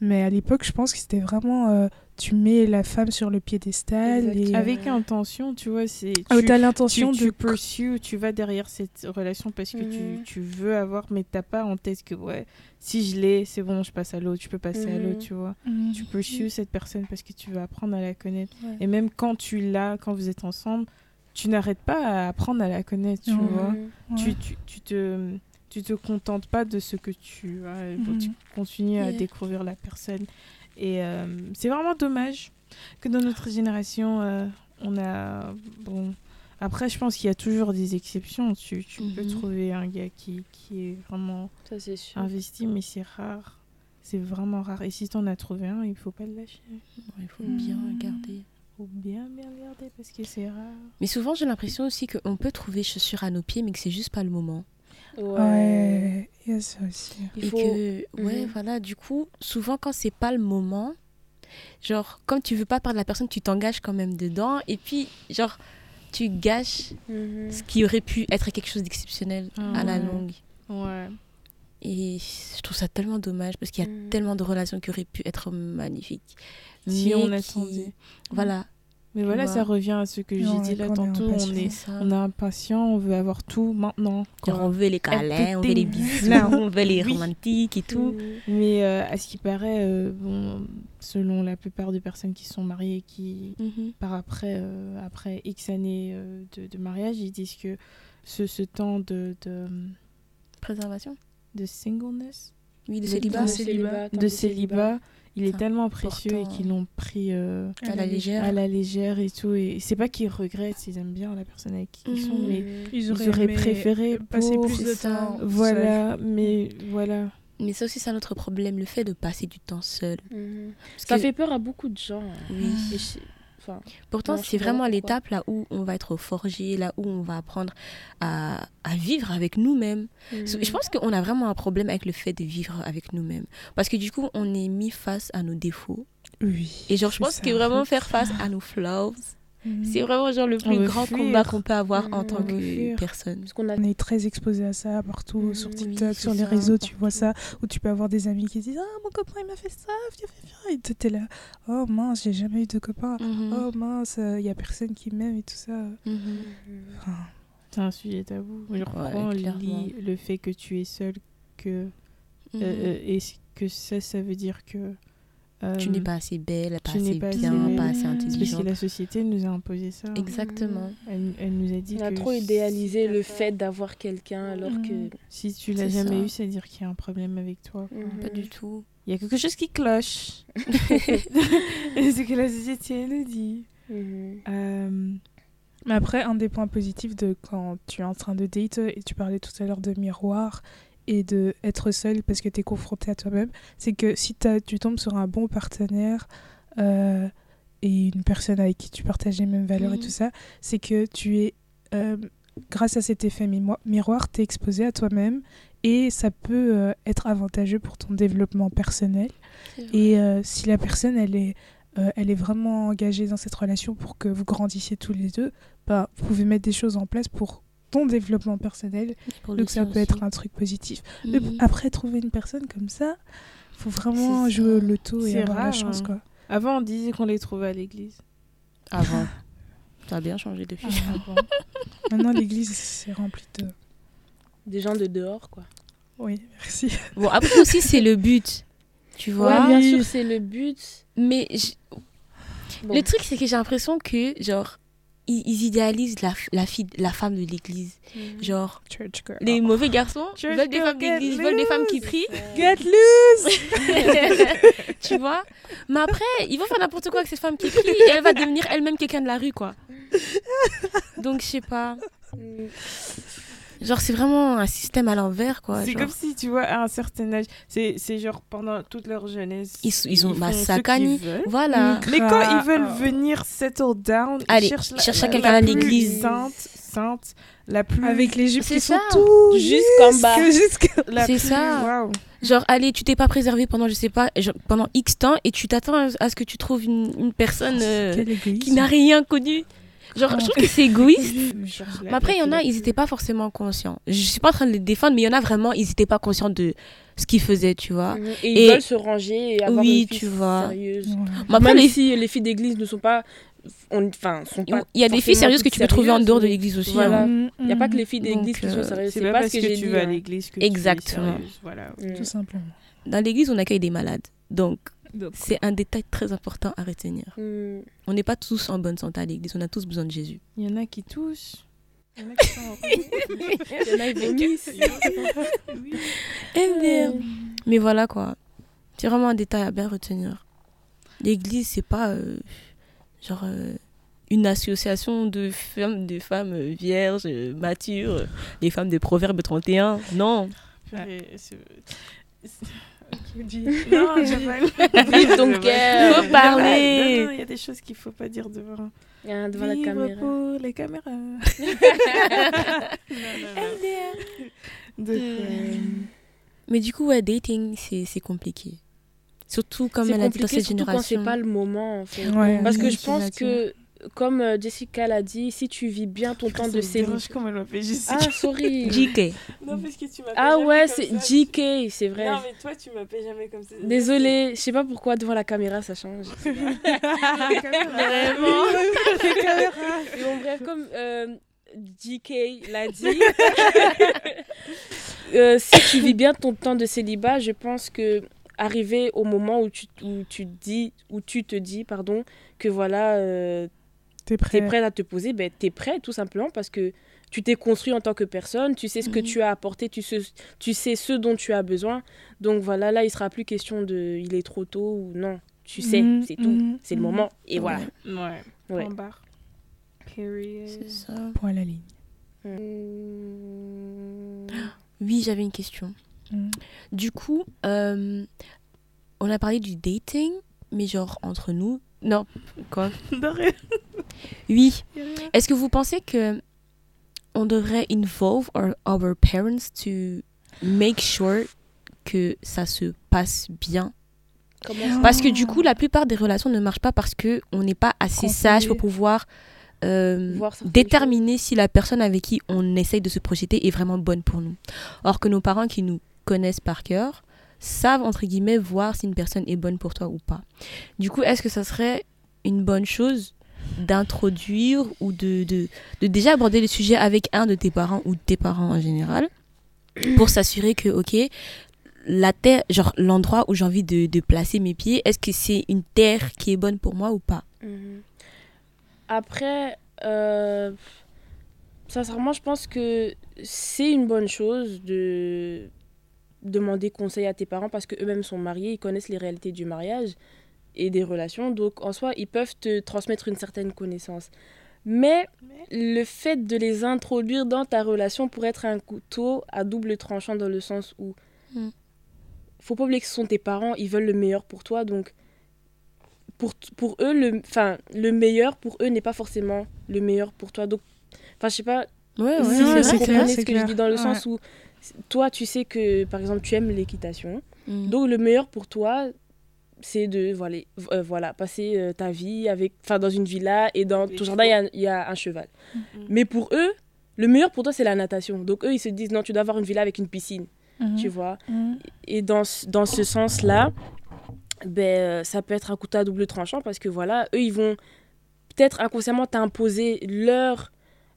[SPEAKER 1] mais à l'époque, je pense que c'était vraiment. euh, tu mets la femme sur le piédestal. Et.
[SPEAKER 2] Avec intention, tu vois, c'est.
[SPEAKER 1] Ah,
[SPEAKER 2] tu- tu,
[SPEAKER 1] l'intention
[SPEAKER 2] tu
[SPEAKER 1] de.
[SPEAKER 2] pursues, tu vas derrière cette relation parce que tu,
[SPEAKER 4] Mhm.
[SPEAKER 2] tu veux avoir, mais t'as pas en tête que ouais, si je l'ai, c'est bon, je passe à l'autre, je peux passer à l'autre, tu vois.
[SPEAKER 1] Mhm.
[SPEAKER 2] Tu pursues cette personne parce que tu veux apprendre à la connaître.
[SPEAKER 4] Ouais.
[SPEAKER 2] Et même quand tu l'as, quand vous êtes ensemble, tu n'arrêtes pas à apprendre à la connaître, tu vois.
[SPEAKER 1] Ouais.
[SPEAKER 2] Tu, tu, tu te tu te contentes pas de ce que tu as, tu continues à
[SPEAKER 3] Yeah.
[SPEAKER 2] découvrir la personne. Et euh, c'est vraiment dommage que dans notre génération, euh, on a. Bon. Après, je pense qu'il y a toujours des exceptions. Tu, tu peux
[SPEAKER 3] Mhm.
[SPEAKER 2] trouver un gars qui, qui est vraiment
[SPEAKER 4] Ça, c'est sûr.
[SPEAKER 2] investi, mais c'est rare. C'est vraiment rare. Et si t'en as trouvé un, il faut pas le lâcher.
[SPEAKER 3] Il faut
[SPEAKER 1] Mhm.
[SPEAKER 3] bien regarder.
[SPEAKER 2] faut bien, bien regarder parce que c'est rare.
[SPEAKER 3] Mais souvent, j'ai l'impression aussi qu'on peut trouver chaussures à nos pieds, mais que c'est juste pas le moment.
[SPEAKER 1] Ouais, il y a ça aussi.
[SPEAKER 4] Il
[SPEAKER 3] et
[SPEAKER 4] faut-
[SPEAKER 3] que, ouais,
[SPEAKER 4] Mhm.
[SPEAKER 3] voilà, du coup, souvent quand c'est pas le moment, genre, comme tu veux pas perdre la personne, tu t'engages quand même dedans, et puis, genre, tu gâches
[SPEAKER 4] Mhm.
[SPEAKER 3] ce qui aurait pu être quelque chose d'exceptionnel à la longue.
[SPEAKER 2] Ouais.
[SPEAKER 3] Et je trouve ça tellement dommage parce qu'il y a
[SPEAKER 4] Mhm.
[SPEAKER 3] tellement de relations qui auraient pu être magnifiques.
[SPEAKER 2] Si
[SPEAKER 3] mais
[SPEAKER 2] on
[SPEAKER 3] qui-
[SPEAKER 2] attendait.
[SPEAKER 3] Voilà.
[SPEAKER 2] Mais voilà,
[SPEAKER 3] vois.
[SPEAKER 2] ça revient à ce que j'ai dit là
[SPEAKER 1] est
[SPEAKER 2] tantôt. On est,
[SPEAKER 3] ça.
[SPEAKER 2] on est impatient, on veut avoir tout maintenant.
[SPEAKER 3] On veut les câlins, on veut les
[SPEAKER 2] Everything
[SPEAKER 3] bisous,
[SPEAKER 2] now.
[SPEAKER 3] on veut les
[SPEAKER 2] Oui.
[SPEAKER 3] romantiques et tout.
[SPEAKER 4] Mhm.
[SPEAKER 2] Mais euh, à ce qui paraît, euh, bon, selon la plupart des personnes qui sont mariées et qui,
[SPEAKER 3] Mhm.
[SPEAKER 2] par après, euh, après X années euh, de, de mariage, ils disent que ce, ce temps de, de,
[SPEAKER 3] Préservation.
[SPEAKER 2] de singleness,
[SPEAKER 3] Oui, de célibat.
[SPEAKER 4] de célibat,
[SPEAKER 2] il est tellement précieux et qu'ils l'ont pris euh,
[SPEAKER 3] À la légère.
[SPEAKER 2] à la légère et tout. Et c'est pas qu'ils regrettent, ils aiment bien la personne avec qui ils sont,
[SPEAKER 3] Mhm.
[SPEAKER 2] mais.
[SPEAKER 1] Ils
[SPEAKER 2] ils auraient préféré
[SPEAKER 1] passer
[SPEAKER 2] pour-
[SPEAKER 1] plus de temps.
[SPEAKER 2] Voilà, mais voilà.
[SPEAKER 3] Mais ça aussi, c'est un autre problème, le fait de passer du temps seul. Parce
[SPEAKER 4] Ça
[SPEAKER 3] que-
[SPEAKER 4] fait peur à beaucoup de gens.
[SPEAKER 3] Oui.
[SPEAKER 4] Et je- Enfin,
[SPEAKER 3] Pourtant, c'est vraiment l'étape là où on va être forgé, là où on va apprendre à, à vivre avec nous-mêmes.
[SPEAKER 4] mhm.
[SPEAKER 3] Je pense qu'on a vraiment un problème avec le fait de vivre avec nous-mêmes. Parce que du coup, on est mis face à nos défauts.
[SPEAKER 1] Oui.
[SPEAKER 3] Et genre, je pense
[SPEAKER 1] ça,
[SPEAKER 3] que
[SPEAKER 1] en
[SPEAKER 3] vraiment faire face à nos flaws,
[SPEAKER 1] Mhm.
[SPEAKER 3] c'est vraiment genre le plus grand
[SPEAKER 2] fuir.
[SPEAKER 3] combat qu'on peut avoir en
[SPEAKER 4] Mhm.
[SPEAKER 3] tant
[SPEAKER 2] On veut
[SPEAKER 3] que
[SPEAKER 2] fuir.
[SPEAKER 3] personne.
[SPEAKER 4] Parce qu'on a
[SPEAKER 1] On est très exposé à ça partout,
[SPEAKER 4] Mhm,
[SPEAKER 1] sur TikTok, sur les
[SPEAKER 3] ça,
[SPEAKER 1] réseaux, tu vois ça, où tu peux avoir des amis qui disent Ah, mon copain il m'a fait ça, viens, viens, viens. Et toi, t'es là, oh mince, j'ai jamais eu de copain. Oh mince, il y a personne qui m'aime et tout ça. Enfin,
[SPEAKER 2] C'est un sujet tabou. Je reprends
[SPEAKER 3] Ouais,
[SPEAKER 2] le fait que tu es seul, que euh, euh, et que ça, ça veut dire que euh,
[SPEAKER 3] tu n'es pas assez belle, pas assez
[SPEAKER 2] pas
[SPEAKER 3] bien,
[SPEAKER 2] assez
[SPEAKER 3] pas assez
[SPEAKER 2] c'est parce
[SPEAKER 3] intelligente.
[SPEAKER 2] que la société nous a imposé ça.
[SPEAKER 3] Exactement.
[SPEAKER 2] Elle, elle nous a dit
[SPEAKER 4] On a
[SPEAKER 2] que
[SPEAKER 4] trop idéalisé le fait d'avoir quelqu'un alors que.
[SPEAKER 1] Mhm.
[SPEAKER 2] Si tu l'as jamais
[SPEAKER 3] ça.
[SPEAKER 2] eu, c'est dire qu'il y a un problème avec toi. quoi.
[SPEAKER 4] Mhm.
[SPEAKER 3] Pas du tout.
[SPEAKER 2] Il y a quelque chose qui cloche. c'est ce que la société nous dit.
[SPEAKER 4] Mhm.
[SPEAKER 2] Euh,
[SPEAKER 1] Mais après, un des points positifs de quand tu es en train de date, et tu parlais tout à l'heure de miroir et de être seul parce que tu es confronté à toi-même, c'est que si tu tombes sur un bon partenaire euh, et une personne avec qui tu partages les mêmes valeurs et
[SPEAKER 3] Mhm.
[SPEAKER 1] tout ça, c'est que tu es, euh, grâce à cet effet miroir, tu es exposé à toi-même et ça peut euh, être avantageux pour ton développement personnel. Et si la personne, elle est, elle est vraiment engagée dans cette relation pour que vous grandissiez tous les deux, bah, vous pouvez mettre des choses en place pour ton développement personnel. Donc ça peut
[SPEAKER 3] aussi.
[SPEAKER 1] être un truc positif. Mais
[SPEAKER 3] Mhm.
[SPEAKER 1] Après, trouver une personne comme ça, faut vraiment jouer au loto et la chance.
[SPEAKER 2] hein.
[SPEAKER 1] Quoi.
[SPEAKER 2] Avant, on disait qu'on les trouvait à l'église.
[SPEAKER 3] Avant. Ça a bien changé depuis.
[SPEAKER 2] Avant.
[SPEAKER 1] Maintenant, l'église, c'est rempli de...
[SPEAKER 4] Des gens de dehors, quoi.
[SPEAKER 1] Oui, merci.
[SPEAKER 3] Bon, après aussi, c'est le but. Tu vois
[SPEAKER 4] Ouais, bien sûr, c'est le but.
[SPEAKER 3] Mais
[SPEAKER 4] Bon.
[SPEAKER 3] le truc, c'est que j'ai l'impression que, genre, ils, ils idéalisent la, la, fille, la femme de l'église.
[SPEAKER 4] Mhm.
[SPEAKER 3] Genre,
[SPEAKER 1] Church girl.
[SPEAKER 3] les mauvais garçons
[SPEAKER 2] Church
[SPEAKER 3] veulent des femmes d'église, veulent des femmes qui
[SPEAKER 2] loose.
[SPEAKER 3] prient.
[SPEAKER 1] Get loose
[SPEAKER 3] tu vois? Mais après, ils vont faire n'importe quoi avec cette femme qui prie et elle va devenir elle-même quelqu'un de la rue, quoi. Donc, je sais pas.
[SPEAKER 4] Mhm.
[SPEAKER 3] Genre, c'est vraiment un système à l'envers, quoi.
[SPEAKER 2] C'est
[SPEAKER 3] genre.
[SPEAKER 2] comme si, tu vois, à un certain âge, c'est c'est genre pendant toute leur jeunesse.
[SPEAKER 3] Ils- ils ont-
[SPEAKER 2] qu'ils veulent.
[SPEAKER 3] Voilà.
[SPEAKER 2] Mais quand ils veulent venir settle down, ils
[SPEAKER 3] Allez,
[SPEAKER 2] cherchent la,
[SPEAKER 3] cherche
[SPEAKER 2] la-
[SPEAKER 3] quelqu'un
[SPEAKER 2] la
[SPEAKER 3] à
[SPEAKER 2] plus
[SPEAKER 3] l'église.
[SPEAKER 2] Sainte, sainte, la plus.
[SPEAKER 1] Avec les jupes
[SPEAKER 3] C'est
[SPEAKER 1] qui
[SPEAKER 3] ça.
[SPEAKER 1] sont tout
[SPEAKER 4] Jusqu'en bas.
[SPEAKER 3] C'est ça. Genre, allez, tu t'es pas préservé pendant, je sais pas, genre, pendant X temps et tu t'attends à, à ce que tu trouves une, une personne euh,
[SPEAKER 1] Quel égoïsme.
[SPEAKER 3] qui n'a rien connu. Genre, je trouve que c'est égoïste. Mais après, il y en a, ils n'étaient pas forcément conscients. Je suis pas en train de les défendre, mais il y en a vraiment, ils n'étaient pas conscients de ce qu'ils faisaient, tu vois.
[SPEAKER 4] Mhm. Et ils
[SPEAKER 3] Et-
[SPEAKER 4] veulent se ranger et avoir
[SPEAKER 3] Oui,
[SPEAKER 4] une vie
[SPEAKER 3] tu vois.
[SPEAKER 4] sérieuse.
[SPEAKER 1] Ouais.
[SPEAKER 3] Mais après,
[SPEAKER 4] Même
[SPEAKER 3] les-
[SPEAKER 4] si les filles d'église ne sont pas. Enfin,
[SPEAKER 3] il y a des filles sérieuses que tu peux trouver en dehors de l'église aussi.
[SPEAKER 4] Voilà.
[SPEAKER 3] hein.
[SPEAKER 1] Mm,
[SPEAKER 4] Il n'y a pas que les filles d'église qui
[SPEAKER 3] euh,
[SPEAKER 4] sont sérieuses.
[SPEAKER 2] C'est pas
[SPEAKER 4] pas
[SPEAKER 2] parce
[SPEAKER 4] ce que
[SPEAKER 2] que tu vas à
[SPEAKER 4] hein.
[SPEAKER 2] l'église que tu es
[SPEAKER 3] Exactement.
[SPEAKER 2] sérieuse, Voilà.
[SPEAKER 4] Mm.
[SPEAKER 1] Tout simplement.
[SPEAKER 3] Dans l'église, on accueille des malades. Donc, c'est un détail très important à retenir.
[SPEAKER 4] Mm.
[SPEAKER 3] On n'est pas tous en bonne santé à l'église, on a tous besoin de Jésus.
[SPEAKER 2] Il y en a qui toussent. Il y en a qui sont en
[SPEAKER 4] Il y en a, vomissent.
[SPEAKER 2] Oui.
[SPEAKER 3] Eh merde. Mais voilà quoi. C'est vraiment un détail à bien retenir. L'église, c'est pas euh, genre euh, une association de femmes, de femmes euh, vierges, euh, matures, euh, les femmes de Proverbe 31. Non.
[SPEAKER 1] Dis-
[SPEAKER 2] Non, j'ai pas
[SPEAKER 4] Vive ton cœur.
[SPEAKER 3] Faut parler.
[SPEAKER 2] Il y a des choses qu'il faut pas dire devant.
[SPEAKER 4] Ah, devant la
[SPEAKER 2] Vivre
[SPEAKER 4] caméra.
[SPEAKER 2] pour les caméras. non, non, non. Donc, euh,
[SPEAKER 3] Mais du coup, ouais, dating, c'est c'est compliqué. Surtout comme elle a dit dans cette
[SPEAKER 4] surtout quand c'est
[SPEAKER 3] génération.
[SPEAKER 4] pas le moment, en fait.
[SPEAKER 1] Ouais,
[SPEAKER 4] Parce que je pense que, comme euh, Jessica l'a dit, si tu vis bien ton temps de célibat...
[SPEAKER 2] dérange comment elle m'appelle Jessica.
[SPEAKER 4] Ah, sorry.
[SPEAKER 3] JK.
[SPEAKER 2] Non, parce que tu m'appelles
[SPEAKER 4] Ah ouais, c'est. JK, c'est vrai.
[SPEAKER 2] Non, mais toi, tu m'appelles jamais comme ça.
[SPEAKER 4] Désolée, je sais pas pourquoi devant la caméra ça change.
[SPEAKER 1] Vraiment.
[SPEAKER 4] Bon, bref, comme euh, JK l'a dit, euh, si tu vis bien ton temps de célibat, je pense que arriver au moment où tu, où tu dis, où tu te dis, pardon, que voilà, euh,
[SPEAKER 1] T'es
[SPEAKER 4] t'es
[SPEAKER 1] prêt.
[SPEAKER 4] prêt à te poser, ben t'es prêt tout simplement parce que tu t'es construit en tant que personne, tu sais ce que
[SPEAKER 3] Mhm.
[SPEAKER 4] tu as apporté, tu sais, tu sais ce dont tu as besoin. Donc voilà, là il sera plus question de il est trop tôt ou non. Tu sais,
[SPEAKER 1] Mhm,
[SPEAKER 4] c'est tout,
[SPEAKER 1] mhm,
[SPEAKER 4] c'est le moment et voilà.
[SPEAKER 2] Ouais.
[SPEAKER 4] Ouais.
[SPEAKER 2] Point barre. Period.
[SPEAKER 3] C'est ça.
[SPEAKER 1] Point à la ligne.
[SPEAKER 4] Mmh.
[SPEAKER 3] Oui, j'avais une question.
[SPEAKER 1] Mhm.
[SPEAKER 3] Du coup, euh, on a parlé du dating, mais genre entre nous. Non, quoi
[SPEAKER 2] De rien.
[SPEAKER 3] Oui. Est-ce que vous pensez que on devrait involve our, our parents to make sure que ça se passe bien?
[SPEAKER 4] Comment ça
[SPEAKER 3] Parce que du coup, la plupart des relations ne marchent pas parce que on n'est pas assez sage pour pouvoir euh, déterminer si la personne avec qui on essaye de se projeter est vraiment bonne pour nous. Or que nos parents qui nous connaissent par cœur savent entre guillemets voir si une personne est bonne pour toi ou pas. Du coup, est-ce que ça serait une bonne chose d'introduire ou de, de, de déjà aborder le sujet avec un de tes parents ou tes parents en général pour s'assurer que, ok, la terre, genre l'endroit où j'ai envie de, de placer mes pieds, est-ce que c'est une terre qui est bonne pour moi ou pas?
[SPEAKER 4] Mhm. Après, euh, sincèrement, je pense que c'est une bonne chose de demander conseil à tes parents parce que eux-mêmes sont mariés, ils connaissent les réalités du mariage et des relations. Donc, en soi, ils peuvent te transmettre une certaine connaissance. Mais le fait de les introduire dans ta relation pourrait être un couteau à double tranchant dans le sens où
[SPEAKER 3] Mm.
[SPEAKER 4] faut pas oublier que ce sont tes parents, ils veulent le meilleur pour toi, donc pour, pour eux, le, enfin, le meilleur pour eux n'est pas forcément le meilleur pour toi. Donc, enfin, je sais pas
[SPEAKER 3] Ouais,
[SPEAKER 4] si
[SPEAKER 1] ouais, c'est clair,
[SPEAKER 4] ce que je dis dans le
[SPEAKER 1] Ouais.
[SPEAKER 4] sens où toi, tu sais que, par exemple, tu aimes l'équitation.
[SPEAKER 3] Mm.
[SPEAKER 4] Donc, le meilleur pour toi, c'est de voilà, euh, voilà, passer euh, ta vie avec, enfin, dans une villa et dans ton jardin, il y a- il y, a un cheval. Mais pour eux, le meilleur pour toi, c'est la natation. Donc, eux, ils se disent, non, tu dois avoir une villa avec une piscine, tu vois. Et dans, ce- dans ce sens-là, ben, euh, ça peut être un couteau à double tranchant parce que voilà, eux, ils vont peut-être inconsciemment t'imposer leur,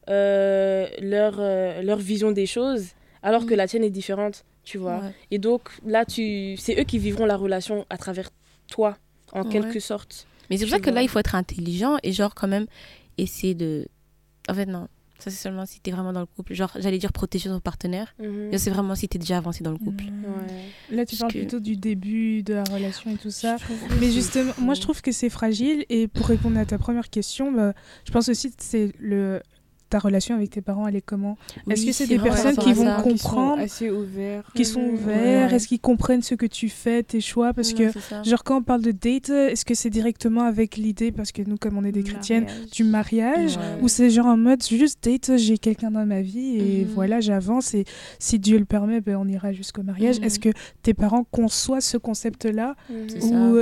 [SPEAKER 4] euh, leur, leur vision des choses alors
[SPEAKER 3] Mm.
[SPEAKER 4] que la tienne est différente, tu vois.
[SPEAKER 3] Ouais.
[SPEAKER 4] Et donc là, tu... c'est eux qui vivront la relation à travers toi, en
[SPEAKER 3] Ouais.
[SPEAKER 4] quelque sorte.
[SPEAKER 3] Mais c'est pour ça que là, il faut être intelligent et genre quand même essayer de... En fait, non. Ça, c'est seulement si t'es vraiment dans le couple. Genre, j'allais dire protéger ton partenaire.
[SPEAKER 4] Mhm.
[SPEAKER 3] Mais c'est vraiment si t'es déjà avancé dans le couple.
[SPEAKER 4] Ouais.
[SPEAKER 1] Là, tu
[SPEAKER 3] Parce
[SPEAKER 1] parles
[SPEAKER 3] que-
[SPEAKER 1] plutôt du début de la relation et tout ça. Mais justement, moi, je trouve que c'est fragile. Et pour répondre à ta première question, bah, je pense aussi que c'est le ta relation avec tes parents, elle est comment Est-ce que c'est des personnes qui vont
[SPEAKER 3] ça.
[SPEAKER 2] Qui sont
[SPEAKER 1] comprendre,
[SPEAKER 2] assez ouverts.
[SPEAKER 1] qui sont ouverts?
[SPEAKER 2] Ouais.
[SPEAKER 1] Est-ce qu'ils comprennent ce que tu fais, tes choix? Parce
[SPEAKER 3] Ouais,
[SPEAKER 1] que, genre, quand on parle de date, est-ce que c'est directement avec l'idée, parce que nous, comme on est des chrétiennes, du mariage
[SPEAKER 3] Ouais.
[SPEAKER 1] Ou c'est genre en mode juste date, j'ai quelqu'un dans ma vie et
[SPEAKER 3] Mhm.
[SPEAKER 1] voilà, j'avance et si Dieu le permet, ben, on ira jusqu'au mariage.
[SPEAKER 3] Mhm.
[SPEAKER 1] Est-ce que tes parents conçoivent ce concept-là? Ou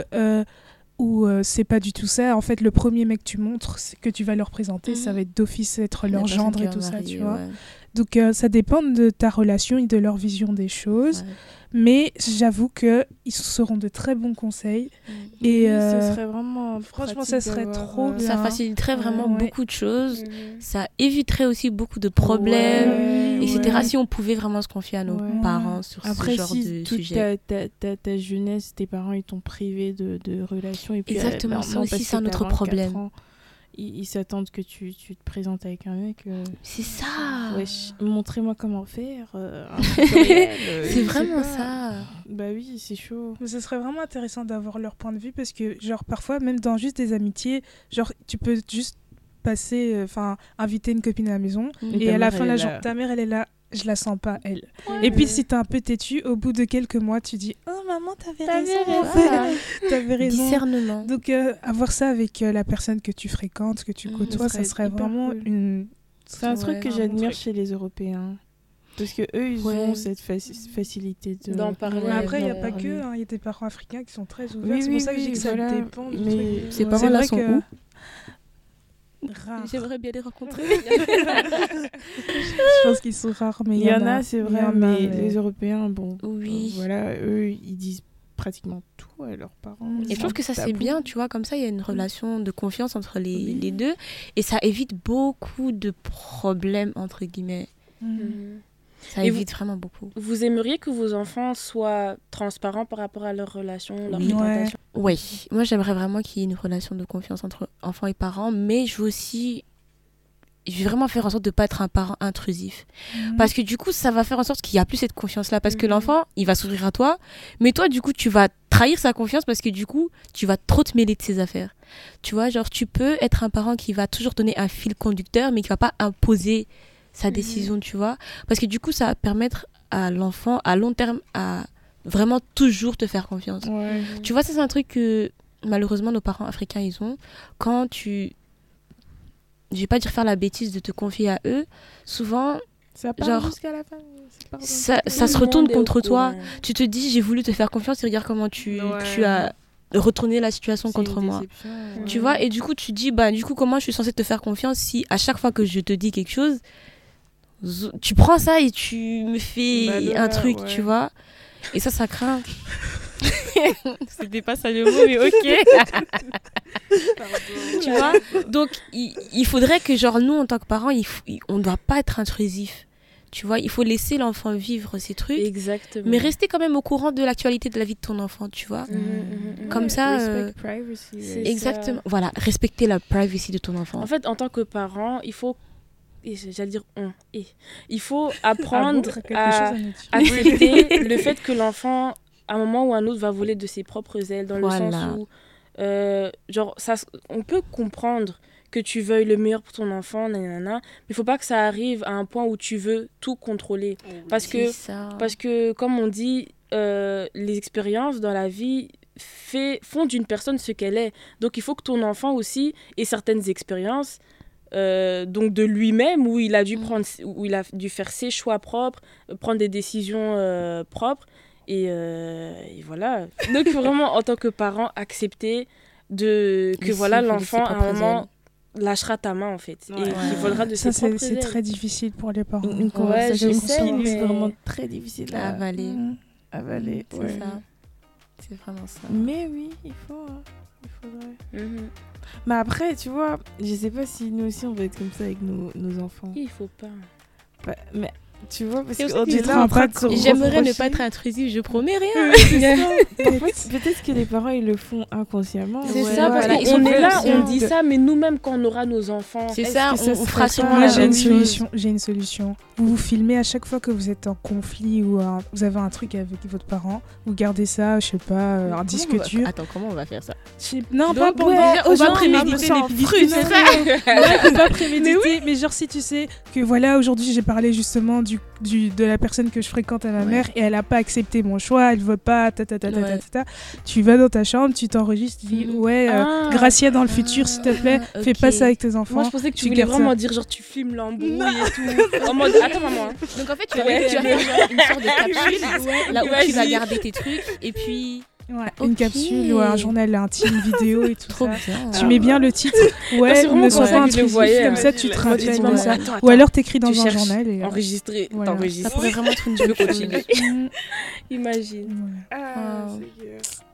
[SPEAKER 1] euh, euh, c'est pas du tout ça En fait, le premier mec que tu montres, que tu vas leur présenter, ça
[SPEAKER 3] Mhm.
[SPEAKER 1] va être d'office être leur gendre et tout ça, tu vois.
[SPEAKER 3] ouais.
[SPEAKER 1] Donc euh, ça dépend de ta relation et de leur vision des choses.
[SPEAKER 3] Ouais.
[SPEAKER 1] Mais j'avoue que ils seront de très bons conseils.
[SPEAKER 3] Mm.
[SPEAKER 1] Et
[SPEAKER 2] Oui,
[SPEAKER 1] euh,
[SPEAKER 2] ce serait vraiment.
[SPEAKER 1] franchement, ça serait trop
[SPEAKER 2] euh,
[SPEAKER 1] bien.
[SPEAKER 3] Ça faciliterait vraiment
[SPEAKER 1] Ouais.
[SPEAKER 3] beaucoup de choses.
[SPEAKER 4] Mhm.
[SPEAKER 3] Ça éviterait aussi beaucoup de problèmes,
[SPEAKER 2] Ouais,
[SPEAKER 3] etc.
[SPEAKER 2] ouais.
[SPEAKER 3] Si on pouvait vraiment se confier à nos
[SPEAKER 2] Ouais.
[SPEAKER 3] parents sur
[SPEAKER 2] Après,
[SPEAKER 3] ce genre
[SPEAKER 2] si
[SPEAKER 3] de
[SPEAKER 2] toute
[SPEAKER 3] sujet.
[SPEAKER 2] ta, ta, ta, ta jeunesse, tes parents, ils t'ont privé de, de relations. Et puis,
[SPEAKER 3] Exactement,
[SPEAKER 2] euh,
[SPEAKER 3] ça aussi, c'est un autre
[SPEAKER 2] t'as 24
[SPEAKER 3] problème.
[SPEAKER 2] ans, Ils ils s'attendent que tu, tu te présentes avec un mec. euh,
[SPEAKER 3] C'est ça.
[SPEAKER 2] Wesh, montrez-moi comment faire. euh, euh,
[SPEAKER 3] C'est vraiment ça.
[SPEAKER 2] Bah oui, c'est chaud.
[SPEAKER 1] Mais ce serait vraiment intéressant d'avoir leur point de vue parce que, genre, parfois, même dans juste des amitiés, genre, tu peux juste passer, euh, enfin, inviter une copine à la maison
[SPEAKER 2] Et
[SPEAKER 1] à la fin la journée, ta mère, elle est là. Je la sens pas, elle. Et puis, si t'es un peu têtu, au bout de quelques mois, tu dis Oh, maman, t'avais raison.
[SPEAKER 3] Voilà.
[SPEAKER 1] T'avais raison.
[SPEAKER 3] Discernement.
[SPEAKER 1] Donc, euh, avoir ça avec euh, la personne que tu fréquentes, que tu
[SPEAKER 3] Mhm.
[SPEAKER 1] côtoies,
[SPEAKER 2] Ça
[SPEAKER 1] ça
[SPEAKER 2] serait
[SPEAKER 1] vraiment
[SPEAKER 2] cool.
[SPEAKER 1] une.
[SPEAKER 2] C'est un truc que
[SPEAKER 1] Ouais,
[SPEAKER 2] j'admire
[SPEAKER 1] truc.
[SPEAKER 2] chez les Européens. Parce que eux, ils
[SPEAKER 3] Ouais.
[SPEAKER 2] ont cette faci- facilité de.
[SPEAKER 4] D'en parler.
[SPEAKER 1] Mais après, il n'y a
[SPEAKER 4] Ouais,
[SPEAKER 1] pas
[SPEAKER 2] ouais.
[SPEAKER 1] que. hein, Il y a des parents africains qui sont très ouverts.
[SPEAKER 2] Oui,
[SPEAKER 1] c'est
[SPEAKER 2] oui,
[SPEAKER 1] pour ça que
[SPEAKER 2] oui,
[SPEAKER 1] que ça dépend.
[SPEAKER 2] Mais
[SPEAKER 3] ces
[SPEAKER 1] Ouais.
[SPEAKER 3] parents-là
[SPEAKER 1] C'est
[SPEAKER 3] sont
[SPEAKER 1] que-
[SPEAKER 3] où? J'aimerais bien les rencontrer.
[SPEAKER 1] Je pense qu'ils sont rares, mais
[SPEAKER 2] Il y en a, c'est vrai,
[SPEAKER 1] a,
[SPEAKER 2] mais
[SPEAKER 1] mais-
[SPEAKER 2] les Européens, bon.
[SPEAKER 3] Oui.
[SPEAKER 2] euh, Voilà, eux, ils disent pratiquement tout à leurs parents.
[SPEAKER 1] Mm.
[SPEAKER 3] Et je trouve que ça c'est bien, tu vois, comme ça il y a une relation de confiance entre les,
[SPEAKER 2] Oui.
[SPEAKER 3] les deux et ça évite beaucoup de problèmes entre guillemets.
[SPEAKER 1] Mhm.
[SPEAKER 3] Ça
[SPEAKER 4] Et vous-
[SPEAKER 3] évite vraiment beaucoup.
[SPEAKER 4] Vous aimeriez que vos enfants soient transparents par rapport à leur relation, leur
[SPEAKER 3] Oui.
[SPEAKER 4] fréquentation?
[SPEAKER 3] Oui, moi j'aimerais vraiment qu'il y ait une relation de confiance entre enfants et parents, mais je veux aussi je vais vraiment faire en sorte de pas être un parent intrusif
[SPEAKER 1] Mhm.
[SPEAKER 3] parce que du coup ça va faire en sorte qu'il y a plus cette confiance là parce que
[SPEAKER 4] Mhm.
[SPEAKER 3] l'enfant il va s'ouvrir à toi mais toi du coup tu vas trahir sa confiance parce que du coup tu vas trop te mêler de ses affaires tu vois genre tu peux être un parent qui va toujours donner un fil conducteur mais qui va pas imposer sa
[SPEAKER 4] Mhm.
[SPEAKER 3] décision tu vois parce que du coup ça va permettre à l'enfant à long terme à vraiment toujours te faire confiance
[SPEAKER 2] Ouais.
[SPEAKER 3] tu vois, ça c'est un truc que malheureusement nos parents africains ils ont. Quand tu. Je vais pas dire faire la bêtise de te confier à eux, souvent
[SPEAKER 2] Ça part
[SPEAKER 3] Genre,
[SPEAKER 2] jusqu'à la fin. ça
[SPEAKER 3] se retourne contre toi. Tu te dis j'ai voulu te faire confiance et regarde comment tu,
[SPEAKER 2] Ouais.
[SPEAKER 3] tu as retourné la situation
[SPEAKER 2] C'est
[SPEAKER 3] contre moi. Tu vois, et du coup tu dis bah du coup comment je suis censée te faire confiance si à chaque fois que je te dis quelque chose, tu prends ça et tu me fais
[SPEAKER 2] Bah,
[SPEAKER 3] un truc,
[SPEAKER 2] ouais.
[SPEAKER 3] tu vois. Et ça, ça craint. C'était pas ça le mot, mais ok. tu vois Donc, il, il faudrait que, genre, nous, en tant que parents, il on ne doit pas être intrusif. Tu vois, il faut laisser l'enfant vivre ses trucs,
[SPEAKER 4] Exactement.
[SPEAKER 3] mais rester quand même au courant de l'actualité de la vie de ton enfant, tu vois.
[SPEAKER 4] Mhm, mhm, mhm.
[SPEAKER 3] Comme ça,
[SPEAKER 2] Respect
[SPEAKER 3] euh,
[SPEAKER 2] privacy,
[SPEAKER 4] ça.
[SPEAKER 3] Exactement. Voilà, respecter la privacy de ton enfant.
[SPEAKER 4] En fait, en tant que parent, il faut. J'allais dire on. et, il faut apprendre
[SPEAKER 1] Ah bon,
[SPEAKER 4] à accepter le fait que l'enfant, à un moment ou à un autre, va voler de ses propres ailes, dans
[SPEAKER 3] Voilà.
[SPEAKER 4] le sens où, euh, genre, ça, on peut comprendre que tu veuilles le meilleur pour ton enfant, nanana, mais il faut pas que ça arrive à un point où tu veux tout contrôler. Parce que,
[SPEAKER 3] ça.
[SPEAKER 4] parce que comme on dit, euh, les expériences dans la vie fait, font d'une personne ce qu'elle est. Donc il faut que ton enfant aussi ait certaines expériences. Euh, donc de lui-même où il a dû
[SPEAKER 3] Mm.
[SPEAKER 4] prendre où il a dû faire ses choix propres euh, prendre des décisions euh, propres et, euh, et voilà donc il faut vraiment en tant que parent accepter de que
[SPEAKER 3] Laisser
[SPEAKER 4] voilà
[SPEAKER 3] voler
[SPEAKER 4] l'enfant à un moment lâchera ta main en fait
[SPEAKER 2] Ouais.
[SPEAKER 4] et
[SPEAKER 2] Ouais.
[SPEAKER 4] il volera de
[SPEAKER 1] Ça,
[SPEAKER 4] ses
[SPEAKER 1] c'est c'est très difficile pour les parents.
[SPEAKER 2] Une, conversation
[SPEAKER 4] je
[SPEAKER 2] qui
[SPEAKER 4] sais,
[SPEAKER 2] continue,
[SPEAKER 4] mais-
[SPEAKER 2] c'est vraiment très difficile
[SPEAKER 3] À avaler.
[SPEAKER 1] Mhm.
[SPEAKER 2] avaler.
[SPEAKER 3] C'est
[SPEAKER 2] ouais.
[SPEAKER 3] ça. C'est vraiment ça.
[SPEAKER 2] Mais oui, il faut. hein. Il faudrait.
[SPEAKER 4] Mhm.
[SPEAKER 2] Mais après, tu vois, je sais pas si nous aussi on va être comme ça avec nos, nos enfants.
[SPEAKER 4] il faut pas
[SPEAKER 2] Bah, mais tu vois, parce qu'on là en
[SPEAKER 3] J'aimerais ne pas être intrusif, je promets rien.
[SPEAKER 2] Peut-être que les parents ils le font inconsciemment.
[SPEAKER 4] C'est ça, parce qu'on est là, on dit ça, mais nous-mêmes, quand on aura nos enfants,
[SPEAKER 3] C'est ça, on, on fera sûrement la
[SPEAKER 1] j'ai
[SPEAKER 3] même
[SPEAKER 1] une
[SPEAKER 3] chose.
[SPEAKER 1] solution. J'ai une solution. Vous vous filmez à chaque fois que vous êtes en conflit ou vous avez un truc avec votre parent. Vous gardez ça, je sais pas, euh, un disque
[SPEAKER 3] on va-
[SPEAKER 1] dur.
[SPEAKER 3] Attends, comment on va faire ça?
[SPEAKER 1] Non, pas
[SPEAKER 3] déjà, on va préméditer les.
[SPEAKER 1] Ouais, faut pas préméditer, mais, genre si tu sais que voilà, aujourd'hui j'ai parlé justement du, du, de la personne que je fréquente à ma
[SPEAKER 3] Ouais.
[SPEAKER 1] mère et elle a pas accepté mon choix, elle veut pas, ta ta ta ta ta,
[SPEAKER 3] Ouais.
[SPEAKER 1] ta, ta. Tu vas dans ta chambre, tu t'enregistres, tu dis
[SPEAKER 3] Mhm.
[SPEAKER 1] ouais, euh,
[SPEAKER 4] Ah.
[SPEAKER 1] Gracia dans le futur, s'il te plaît,
[SPEAKER 3] Ah,
[SPEAKER 1] fais pas ça avec tes
[SPEAKER 4] Moi,
[SPEAKER 1] enfants.
[SPEAKER 4] je pensais que tu
[SPEAKER 1] tu
[SPEAKER 4] voulais vraiment
[SPEAKER 1] ça.
[SPEAKER 4] dire, genre, tu filmes l'embrouille et tout. en mode, attends, maman. hein.
[SPEAKER 3] Donc en fait, tu vas,
[SPEAKER 4] Ouais.
[SPEAKER 3] tu vas faire genre une sorte de capsule là où tu vas garder tes trucs et puis
[SPEAKER 1] Ouais,
[SPEAKER 3] Ok.
[SPEAKER 1] Une capsule ou un journal intime, vidéo et tout
[SPEAKER 3] trop
[SPEAKER 1] ça.
[SPEAKER 3] bien.
[SPEAKER 1] Tu mets bien le titre. Ouais, ne
[SPEAKER 4] comme
[SPEAKER 1] sois
[SPEAKER 4] ça
[SPEAKER 1] pas intrusif. Comme ça, tu te rappelles de ça.
[SPEAKER 4] attends,
[SPEAKER 1] Ou alors t'écris dans
[SPEAKER 4] Tu
[SPEAKER 1] un journal et. euh,
[SPEAKER 4] Enregistrer,
[SPEAKER 1] Voilà.
[SPEAKER 3] Ça
[SPEAKER 4] t'enregistres.
[SPEAKER 3] pourrait vraiment être une bonne
[SPEAKER 4] continue. Imagine.
[SPEAKER 2] Ah, c'est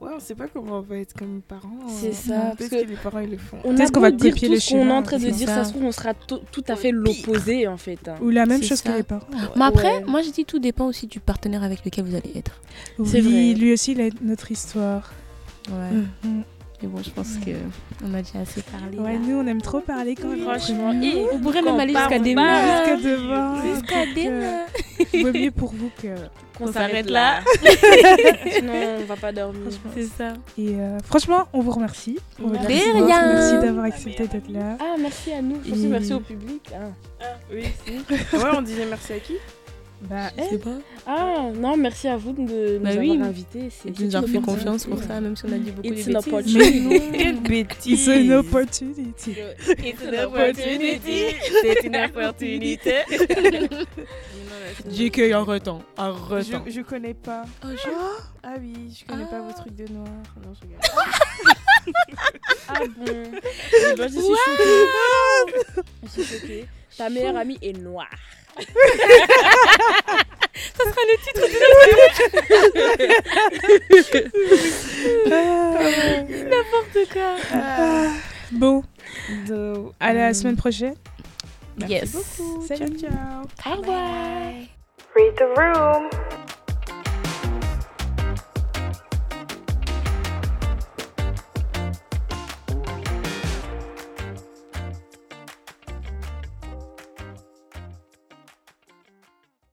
[SPEAKER 2] Ouais, on sait pas comment on va être comme parents.
[SPEAKER 4] C'est
[SPEAKER 2] hein.
[SPEAKER 4] ça, parce que-
[SPEAKER 2] que les parents ils le font.
[SPEAKER 4] On
[SPEAKER 1] Peut-être qu'on va
[SPEAKER 4] dire
[SPEAKER 1] copier
[SPEAKER 4] tout
[SPEAKER 1] les
[SPEAKER 4] ce qu'on est en train de
[SPEAKER 3] c'est
[SPEAKER 4] dire,
[SPEAKER 3] ça.
[SPEAKER 4] ça se trouve, on sera tout tout à fait l'opposé, en fait. hein.
[SPEAKER 1] Ou la même
[SPEAKER 3] C'est
[SPEAKER 1] chose
[SPEAKER 3] ça.
[SPEAKER 1] que les parents.
[SPEAKER 3] Mais après,
[SPEAKER 4] Ouais.
[SPEAKER 3] moi je dis tout dépend aussi du partenaire avec lequel vous allez être.
[SPEAKER 4] C'est
[SPEAKER 1] Oui,
[SPEAKER 4] vrai.
[SPEAKER 1] lui aussi, il a notre histoire.
[SPEAKER 3] Ouais.
[SPEAKER 1] Mhm.
[SPEAKER 3] Mais bon, je pense que on a déjà assez parlé.
[SPEAKER 1] Ouais,
[SPEAKER 3] là.
[SPEAKER 1] nous, on aime trop parler quand même.
[SPEAKER 4] Franchement, et
[SPEAKER 3] On pourrait même aller jusqu'à mois.
[SPEAKER 1] Jusqu'à demain.
[SPEAKER 3] Jusqu'à
[SPEAKER 1] euh,
[SPEAKER 3] mois.
[SPEAKER 1] Vaut mieux pour vous que.
[SPEAKER 4] qu'on
[SPEAKER 3] On
[SPEAKER 4] s'arrête là. Sinon, on va pas dormir.
[SPEAKER 3] C'est ça.
[SPEAKER 1] Et euh, franchement, on vous remercie. On vous remercie. Merci d'avoir accepté d'être là.
[SPEAKER 4] Ah, merci à nous.
[SPEAKER 1] Et-
[SPEAKER 4] merci au public. Ah,
[SPEAKER 2] Oui, si. ouais, on disait merci à qui?
[SPEAKER 1] Bah,
[SPEAKER 3] Je sais pas.
[SPEAKER 4] Ah, non, merci à vous de nous
[SPEAKER 3] Bah
[SPEAKER 4] avoir
[SPEAKER 3] oui.
[SPEAKER 4] invités. C'est
[SPEAKER 3] Et tu nous
[SPEAKER 4] une
[SPEAKER 3] fait confiance pour ça, même si on a dit beaucoup
[SPEAKER 4] It's
[SPEAKER 3] de
[SPEAKER 4] an
[SPEAKER 3] bêtises.
[SPEAKER 4] opportunity.
[SPEAKER 2] Quelle bêtise
[SPEAKER 1] it's an opportunity.
[SPEAKER 3] It's an opportunity. C'est une opportunité.
[SPEAKER 2] JK, arrêtons.
[SPEAKER 1] Je,
[SPEAKER 2] Arrêtons.
[SPEAKER 1] je connais pas.
[SPEAKER 3] Oh, je-
[SPEAKER 2] Ah oui, je connais pas vos trucs de noir. Non, je regarde.
[SPEAKER 4] Ah bon Eh ben, Je suis choquée. Je suis choquée. Ta meilleure amie est noire.
[SPEAKER 3] N'importe quoi.
[SPEAKER 1] Ah, bon, à la
[SPEAKER 2] euh,
[SPEAKER 1] semaine prochaine.
[SPEAKER 2] Merci
[SPEAKER 3] Yes.
[SPEAKER 2] beaucoup.
[SPEAKER 1] Salut.
[SPEAKER 2] Ciao, ciao.
[SPEAKER 3] Au revoir.
[SPEAKER 5] Read the room.